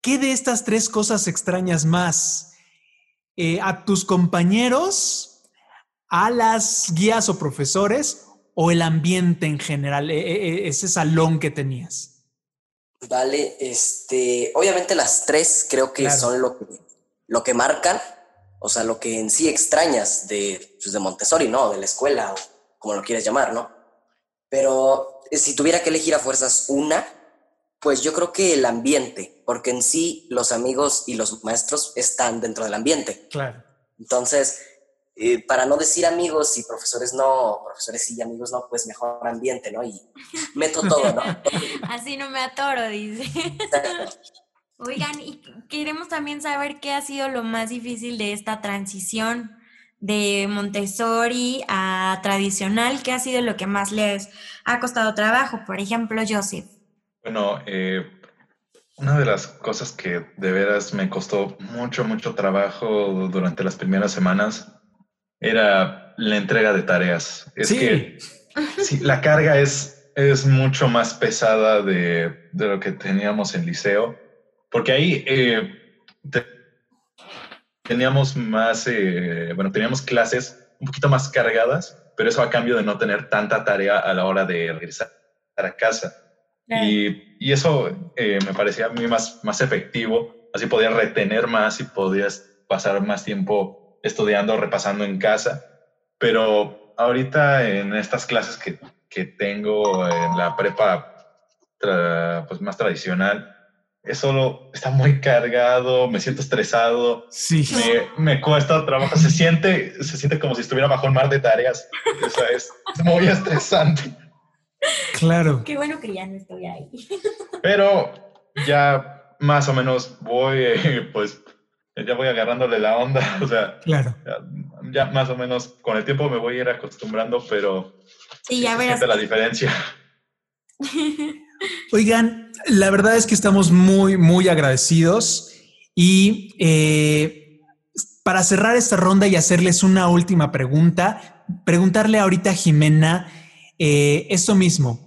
¿Qué de estas tres cosas extrañas más? Eh, ¿A tus compañeros, a las guías o profesores o el ambiente en general, e- e- ese salón que tenías? Vale, este, obviamente las tres creo que Claro. son lo que, lo que marcan, o sea, lo que en sí extrañas de, pues, de Montessori, ¿no? De la escuela, o como lo quieras llamar, ¿no? Pero eh, si tuviera que elegir a fuerzas una, pues yo creo que el ambiente, porque en sí los amigos y los maestros están dentro del ambiente. Claro. Entonces, eh, para no decir amigos y profesores no, profesores sí y amigos no, pues mejor ambiente, ¿no? Y meto todo, ¿no? Así no me atoro, dice. Oigan, y queremos también saber qué ha sido lo más difícil de esta transición de Montessori a tradicional, qué ha sido lo que más les ha costado trabajo. Por ejemplo, Joseph. Bueno, eh, una de las cosas que de veras me costó mucho, mucho trabajo durante las primeras semanas era la entrega de tareas. Es Sí. que sí, la carga es, es mucho más pesada de, de lo que teníamos en liceo, porque ahí eh, te- teníamos más, eh, bueno, teníamos clases un poquito más cargadas, pero eso a cambio de no tener tanta tarea a la hora de regresar a casa. Y, y eso eh, me parecía a mí más, más efectivo, así podías retener más y podías pasar más tiempo estudiando, repasando en casa. Pero ahorita en estas clases que, que tengo en la prepa tra- pues más tradicional, es solo, está muy cargado, me siento estresado, Sí. me, me cuesta trabajo, se siente, se siente como si estuviera bajo un mar de tareas, o sea, es, es muy estresante. Claro. Qué bueno que ya no estoy ahí. Pero ya más o menos voy, pues ya voy agarrándole la onda. O sea, Claro. ya ya más o menos con el tiempo me voy a ir acostumbrando, pero sí, ya se verás. siente la diferencia. Oigan, la verdad es que estamos muy, muy agradecidos y eh, para cerrar esta ronda y hacerles una última pregunta, preguntarle ahorita a Jimena eh, esto mismo.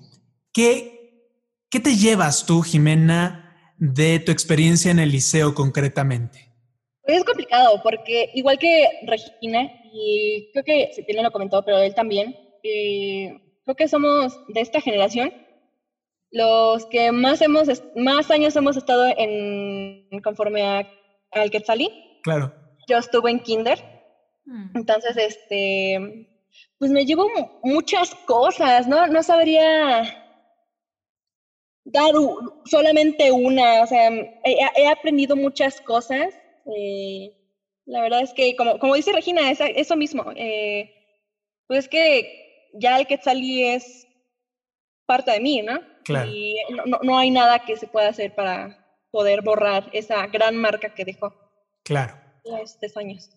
¿Qué, ¿Qué te llevas tú, Jimena, de tu experiencia en el liceo concretamente? Es complicado porque igual que Regina, y creo que Septiembre lo comentó, pero él también, eh, creo que somos de esta generación los que más hemos más años hemos estado en conforme a, al Quetzalí. Claro. Yo estuve en kinder. Mm. Entonces, este pues me llevo muchas cosas, ¿no? No sabría dar solamente una, o sea, he, he aprendido muchas cosas. Eh, la verdad es que, como, como dice Regina, es eso mismo. Eh, pues que ya el Quetzalí es parte de mí, ¿no? Claro. Y no, no, hay nada que se pueda hacer para poder borrar esa gran marca que dejó. Claro. Estos años.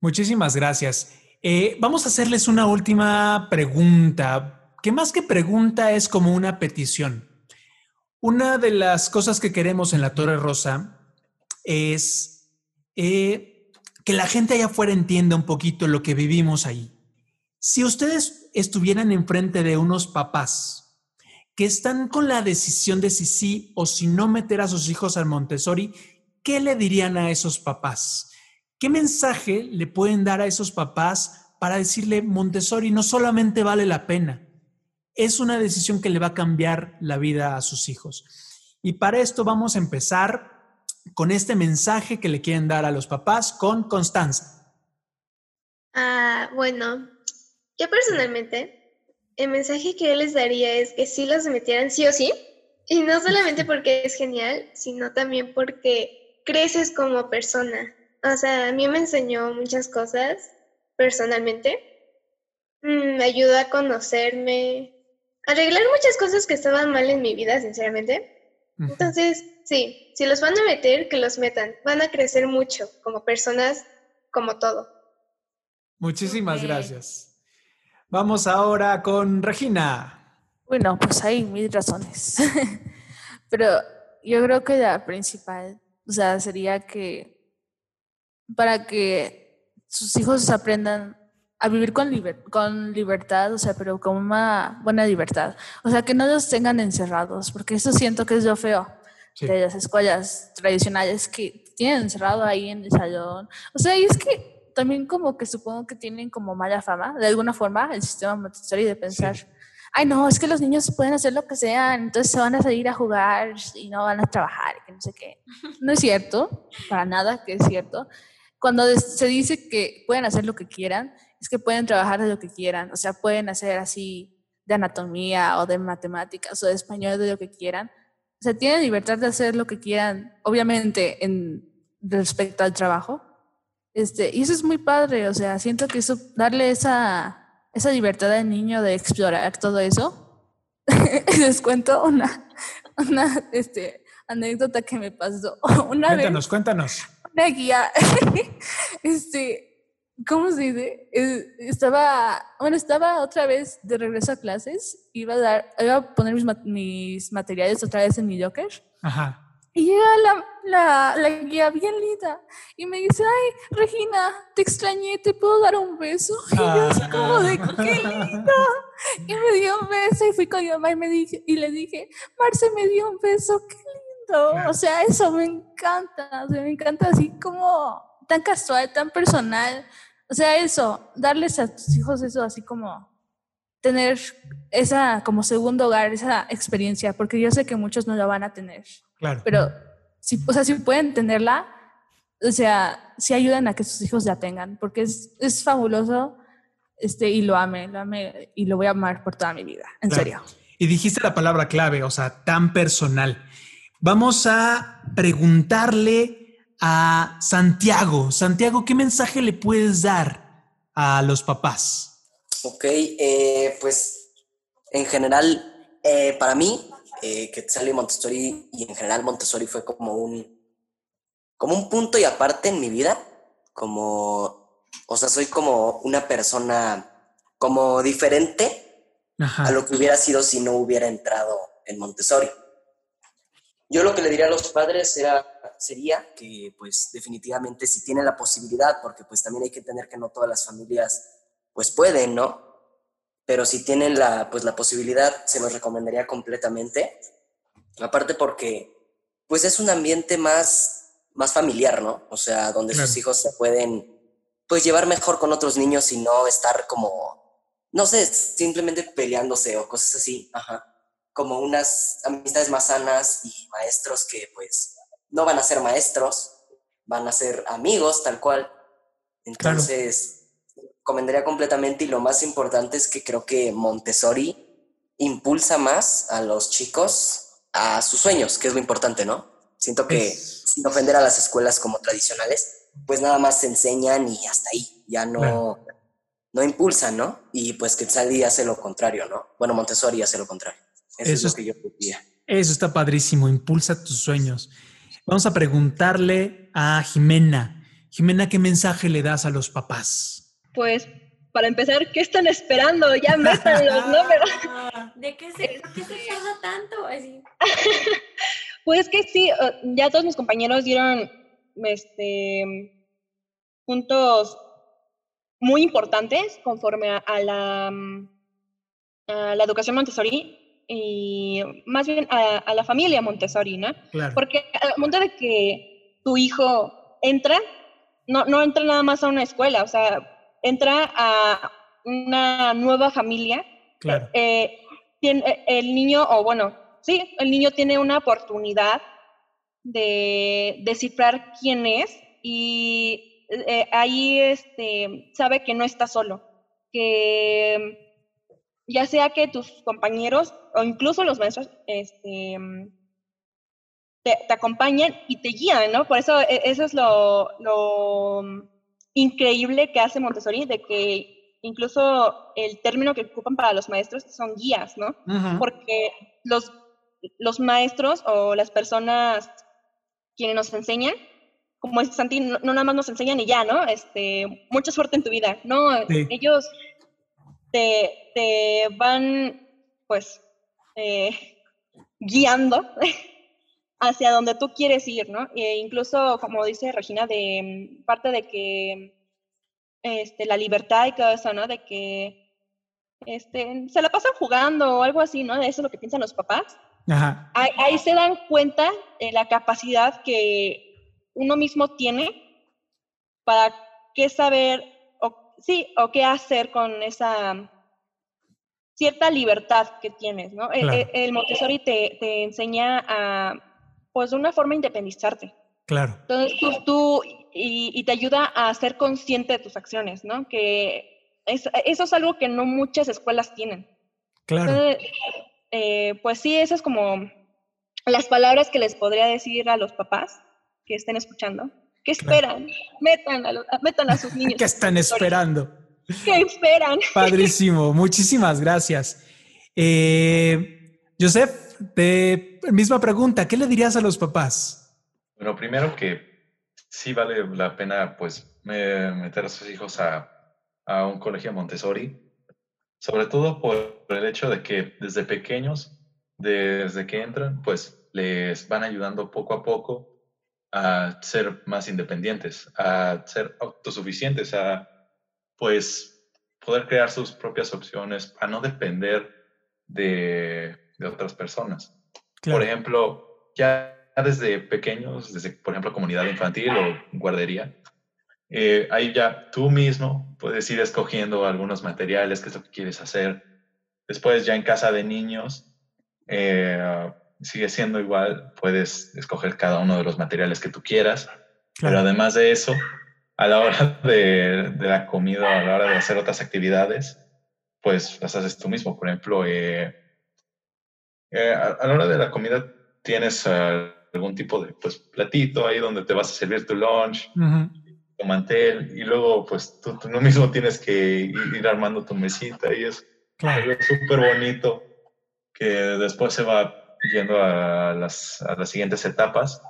Muchísimas gracias. Eh, vamos a hacerles una última pregunta, que más que pregunta es como una petición. Una de las cosas que queremos en la Torre Rosa es eh, que la gente allá afuera entienda un poquito lo que vivimos ahí. Si ustedes estuvieran enfrente de unos papás que están con la decisión de si sí o si no meter a sus hijos al Montessori, ¿qué le dirían a esos papás? ¿Qué mensaje le pueden dar a esos papás para decirle Montessori no solamente vale la pena, es una decisión que le va a cambiar la vida a sus hijos? Y para esto vamos a empezar con este mensaje que le quieren dar a los papás con Constanza. Ah, bueno, yo personalmente el mensaje que yo les daría es que sí los metieran sí o sí, y no solamente porque es genial, sino también porque creces como persona. O sea, a mí me enseñó muchas cosas personalmente, mm, me ayudó a conocerme, a arreglar muchas cosas que estaban mal en mi vida, sinceramente. Entonces, sí, si los van a meter, que los metan. Van a crecer mucho como personas, como todo. Muchísimas okay. gracias. Vamos ahora con Regina. Bueno, pues hay mil razones. Pero yo creo que la principal, o sea, sería que para que sus hijos aprendan a vivir con, liber con libertad, o sea, pero con una buena libertad. O sea, que no los tengan encerrados, porque eso siento que es lo feo sí. de las escuelas tradicionales que tienen encerrado ahí en el salón. O sea, y es que también como que supongo que tienen como mala fama, de alguna forma, el sistema Montessori de pensar, sí. ay no, es que los niños pueden hacer lo que sean, entonces se van a salir a jugar y no van a trabajar, que no sé qué. No es cierto, para nada que es cierto. Cuando se dice que pueden hacer lo que quieran, es que pueden trabajar de lo que quieran, o sea, pueden hacer así de anatomía o de matemáticas o de español, de lo que quieran. O sea, tienen libertad de hacer lo que quieran, obviamente en respecto al trabajo. Este, y eso es muy padre, o sea, siento que eso, darle esa, esa libertad al niño de explorar todo eso. Les cuento una, una este, anécdota que me pasó. Una cuéntanos, vez, cuéntanos. Una guía, este, ¿cómo se dice? Estaba, bueno, estaba otra vez de regreso a clases, iba a dar, iba a poner mis, mis materiales otra vez en mi locker. Ajá. Y llega la, la, la, guía bien linda y me dice, ay, Regina, te extrañé, ¿te puedo dar un beso? Y yo así como de, qué lindo. Y me dio un beso y fui con mi mamá y, me dije, y le dije, Marce me dio un beso, qué lindo. O sea, eso me encanta, o sea, me encanta así como tan casual, tan personal. O sea, eso, darles a tus hijos eso así como tener esa como segundo hogar, esa experiencia, porque yo sé que muchos no la van a tener. Claro. Pero, si, o sea, si pueden tenerla, o sea, si ayudan a que sus hijos la tengan, porque es, es fabuloso este, y lo ame, lo ame y lo voy a amar por toda mi vida, en claro. serio. Y dijiste la palabra clave, o sea, tan personal. Vamos a preguntarle a Santiago. Santiago, ¿qué mensaje le puedes dar a los papás? Ok, eh, pues en general, eh, para mí, eh, Quetzal Montessori y en general Montessori fue como un, como un punto y aparte en mi vida, como O sea, soy como una persona como diferente Ajá. a lo que hubiera sido si no hubiera entrado en Montessori. Yo lo que le diría a los padres era, sería que pues definitivamente si tienen la posibilidad, porque pues también hay que entender que no todas las familias pues pueden, ¿no? Pero si tienen la, pues, la posibilidad, se los recomendaría completamente. Aparte porque pues es un ambiente más, más familiar, ¿no? O sea, donde sus hijos se pueden pues llevar mejor con otros niños y no estar como, no sé, simplemente peleándose o cosas así, ajá. Como unas amistades más sanas y maestros que pues no van a ser maestros, van a ser amigos tal cual. Entonces, recomendaría completamente y lo más importante es que creo que Montessori impulsa más a los chicos a sus sueños, que es lo importante, ¿no? Siento que Es- sin ofender a las escuelas como tradicionales, pues nada más se enseñan y hasta ahí, ya no, Claro. no impulsan, ¿no? Y pues Quetzalí hace lo contrario, ¿no? Bueno, Montessori hace lo contrario. Eso, es Eso lo es- que yo diría. Eso está padrísimo, impulsa tus sueños. Vamos a preguntarle a Jimena. Jimena, ¿qué mensaje le das a los papás? Pues, para empezar, ¿qué están esperando? Ya métanlos, ¿no? Pero, ¿De qué se, por qué se tarda tanto? Así. pues que sí, ya todos mis compañeros dieron este, puntos muy importantes conforme a, a la, a la educación Montessori y más bien a, a la familia Montessori, ¿no? Claro. Porque al momento de que tu hijo entra, no, no entra nada más a una escuela, o sea, entra a una nueva familia. Claro. Eh, tiene, el niño, o bueno, sí, el niño tiene una oportunidad de descifrar quién es y eh, ahí este, sabe que no está solo, que ya sea que tus compañeros o incluso los maestros este, te, te acompañan y te guían, ¿no? Por eso e- eso es lo, lo increíble que hace Montessori, de que incluso el término que ocupan para los maestros son guías, ¿no? Porque los, los maestros o las personas quienes nos enseñan, como dice Santi, no, no nada más nos enseñan y ya, ¿no? Este, mucha suerte en tu vida. No, Sí. ellos te, te van, pues, eh, guiando hacia donde tú quieres ir, ¿no? E incluso, como dice Regina, de mm, parte de que este, la libertad y todo eso, ¿no? De que este, se la pasan jugando o algo así, ¿no? Eso es lo que piensan los papás. Ajá. Ahí, ahí se dan cuenta de la capacidad que uno mismo tiene para qué saber, sí, o qué hacer con esa cierta libertad que tienes, ¿no? El- Claro. El, el Montessori te, te enseña a, pues, de una forma independizarte. Claro. Entonces tú, tú y, y te ayuda a ser consciente de tus acciones, ¿no? Que es- eso es algo que no muchas escuelas tienen. Claro. Entonces, eh, pues sí, esas es como las palabras que les podría decir a los papás que estén escuchando. ¿Qué esperan? Metan a, los- metan a sus niños. ¿Qué están esperando? ¿Qué esperan? Padrísimo, muchísimas gracias. Eh, Joseph, de misma pregunta, ¿qué le dirías a los papás? Bueno, primero que sí vale la pena pues me- meter a sus hijos a, a un colegio Montessori, sobre todo por el hecho de que desde pequeños, desde que entran, pues les van ayudando poco a poco a ser más independientes, a ser autosuficientes, a pues poder crear sus propias opciones, a no depender de, de otras personas. Por ejemplo, ya desde pequeños, desde, por ejemplo, comunidad infantil o guardería, eh, ahí ya tú mismo puedes ir escogiendo algunos materiales, qué es lo que quieres hacer. Después ya en casa de niños, eh, sigue siendo igual, puedes escoger cada uno de los materiales que tú quieras, pero además de eso, a la hora de, de la comida, a la hora de hacer otras actividades, pues las haces tú mismo. Por ejemplo, eh, eh, a, a la hora de la comida tienes eh, algún tipo de pues, platito ahí donde te vas a servir tu lunch, Ujú. tu mantel, y luego pues tú, tú mismo tienes que ir, ir armando tu mesita y es Claro. súper bonito que después se va yendo a las, a las siguientes etapas.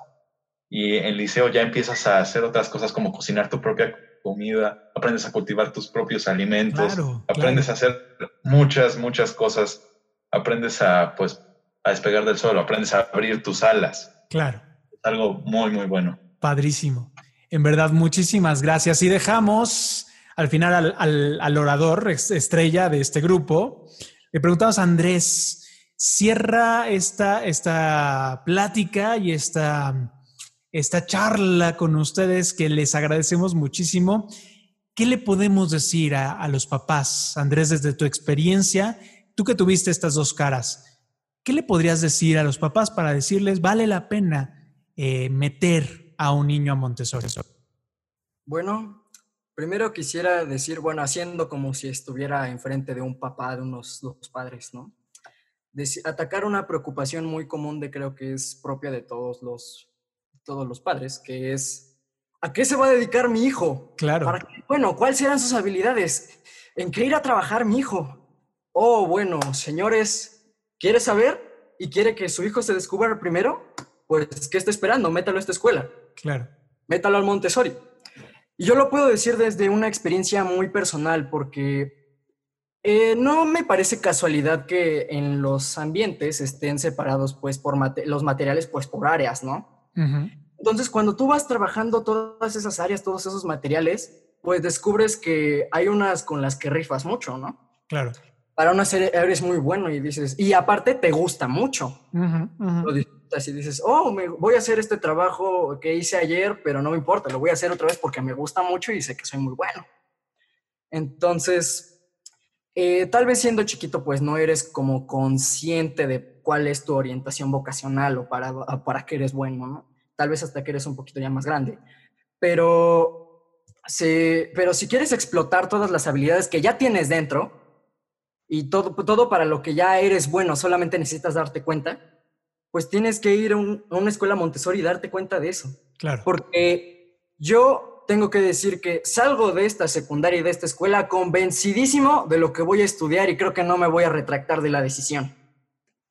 Y en liceo ya empiezas a hacer otras cosas como cocinar tu propia comida, aprendes a cultivar tus propios alimentos, Claro, aprendes a hacer muchas, muchas cosas, aprendes a, pues, a despegar del suelo, aprendes a abrir tus alas. Claro. Es algo muy, muy bueno. Padrísimo. En verdad, muchísimas gracias. Y dejamos al final al, al- al orador estrella de este grupo. Le preguntamos a Andrés, cierra esta, esta plática y esta, esta charla con ustedes que les agradecemos muchísimo. ¿Qué le podemos decir a, a los papás, Andrés, desde tu experiencia? Tú que tuviste estas dos caras, ¿qué le podrías decir a los papás para decirles vale la pena eh, meter a un niño a Montessori? Bueno, primero quisiera decir, bueno, haciendo como si estuviera enfrente de un papá, de unos dos padres, ¿no? Atacar una preocupación muy común de creo que es propia de todos los, todos los padres, que es, ¿a qué se va a dedicar mi hijo? Claro. ¿Para qué? Bueno, ¿cuáles serán sus habilidades? ¿En qué ir a trabajar mi hijo? Oh, bueno, señores, ¿quiere saber y quiere que su hijo se descubra primero? Pues, ¿qué está esperando? Métalo a esta escuela Claro. métalo al Montessori. Y yo lo puedo decir desde una experiencia muy personal, porque eh, no me parece casualidad que en los ambientes estén separados, pues, por mate- los materiales, pues, por áreas, ¿no? Entonces, cuando tú vas trabajando todas esas áreas, todos esos materiales, pues descubres que hay unas con las que rifas mucho, ¿no? Claro. Para una serie eres muy bueno y dices, y aparte te gusta mucho. Lo disfrutas y dices, oh, me, voy a hacer este trabajo que hice ayer, pero no me importa, lo voy a hacer otra vez porque me gusta mucho y sé que soy muy bueno. Entonces, eh, tal vez siendo chiquito, pues no eres como consciente de cuál es tu orientación vocacional o para, para qué eres bueno, ¿no? Tal vez hasta que eres un poquito ya más grande. Pero, se- pero si quieres explotar todas las habilidades que ya tienes dentro, y todo, todo para lo que ya eres bueno, solamente necesitas darte cuenta, pues tienes que ir a, un- a una escuela Montessori y darte cuenta de eso. Claro. Porque yo tengo que decir que salgo de esta secundaria y de esta escuela convencidísimo de lo que voy a estudiar y creo que no me voy a retractar de la decisión.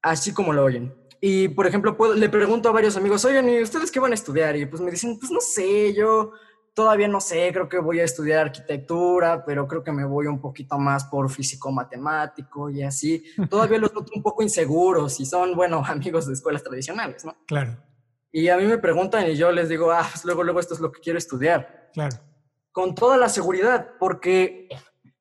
Así como lo oyen. Y, por ejemplo, puedo- le pregunto a varios amigos, oigan, ¿y ustedes qué van a estudiar? Y pues me dicen, pues no sé, yo todavía no sé, creo que voy a estudiar arquitectura, pero creo que me voy un poquito más por físico-matemático y así. Todavía los noto un poco inseguros y son, bueno, amigos de escuelas tradicionales, ¿no? Claro. Y a mí me preguntan y yo les digo, ah, pues luego, luego esto es lo que quiero estudiar. Claro. Con toda la seguridad, porque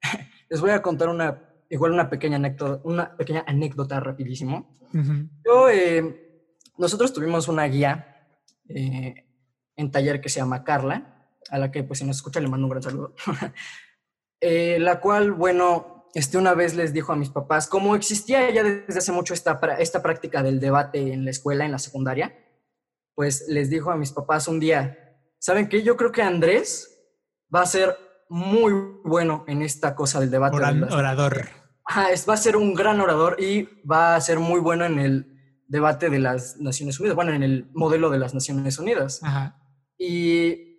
les voy a contar una, igual una pequeña anécdota, una pequeña anécdota rapidísimo. Ujú. Yo, eh, nosotros tuvimos una guía eh, en taller que se llama Carla, a la que pues si nos escucha le mando un gran saludo. Eh, la cual, bueno, este, una vez les dijo a mis papás, como existía ya desde hace mucho esta, esta práctica del debate en la escuela, en la secundaria, pues les dijo a mis papás un día, ¿saben qué? Yo creo que Andrés va a ser muy bueno en esta cosa del debate. de Oran- las- orador. Ajá, es, va a ser un gran orador y va a ser muy bueno en el debate de las Naciones Unidas, bueno, en el modelo de las Naciones Unidas. Ajá. Y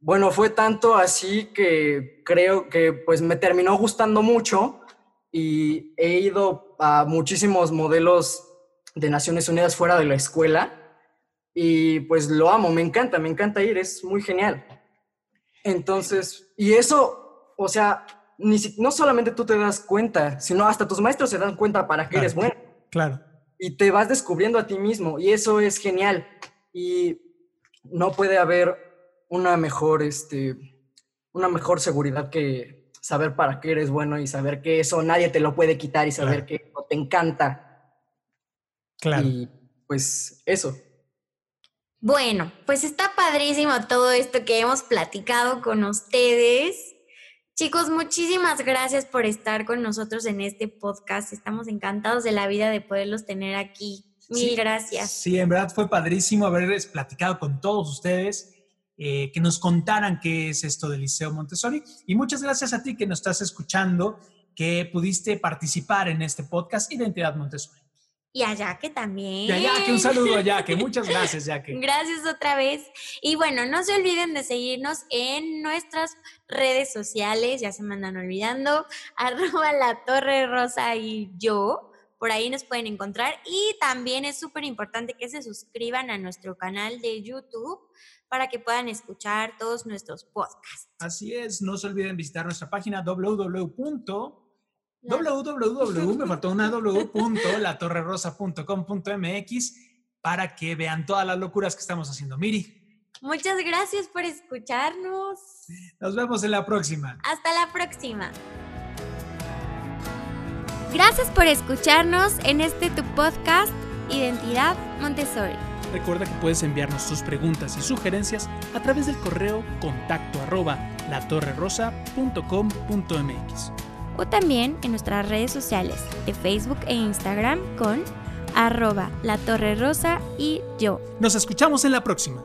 bueno, fue tanto así que creo que pues me terminó gustando mucho y he ido a muchísimos modelos de Naciones Unidas fuera de la escuela y pues lo amo, me encanta, me encanta ir, es muy genial. Entonces, y eso, o sea, ni si- no solamente tú te das cuenta, sino hasta tus maestros se dan cuenta para que Claro. eres bueno Claro. y te vas descubriendo a ti mismo y eso es genial y no puede haber una mejor este una mejor seguridad que saber para qué eres bueno y saber que eso nadie te lo puede quitar y saber Claro. que te encanta Claro. y pues eso Bueno, pues está padrísimo todo esto que hemos platicado con ustedes. Chicos, muchísimas gracias por estar con nosotros en este podcast. Estamos encantados de la vida de poderlos tener aquí. Mil Sí, gracias. Sí, en verdad fue padrísimo haberles platicado con todos ustedes, eh, que nos contaran qué es esto del Liceo Montessori. Y muchas gracias a ti que nos estás escuchando, que pudiste participar en este podcast Identidad Montessori. Y a Yaque también. Y a Yaque, un saludo a Yaque. Muchas gracias, Yaque. Gracias otra vez. Y bueno, no se olviden de seguirnos en nuestras redes sociales, ya se me andan olvidando, arroba la torre rosa y yo, Por ahí nos pueden encontrar y también es súper importante que se suscriban a nuestro canal de YouTube para que puedan escuchar todos nuestros podcasts. Así es, no se olviden visitar nuestra página www. Www, me faltó una www.latorrerosa.com.mx para que vean todas las locuras que estamos haciendo. Miri, Muchas gracias por escucharnos. nos vemos en la próxima. Hasta la próxima. Gracias por escucharnos en este tu podcast Identidad Montessori. Recuerda que puedes enviarnos tus preguntas y sugerencias a través del correo contacto arroba latorrerosa.com.mx. O también en nuestras redes sociales de Facebook e Instagram con arroba la torre rosa y yo. Nos escuchamos en la próxima.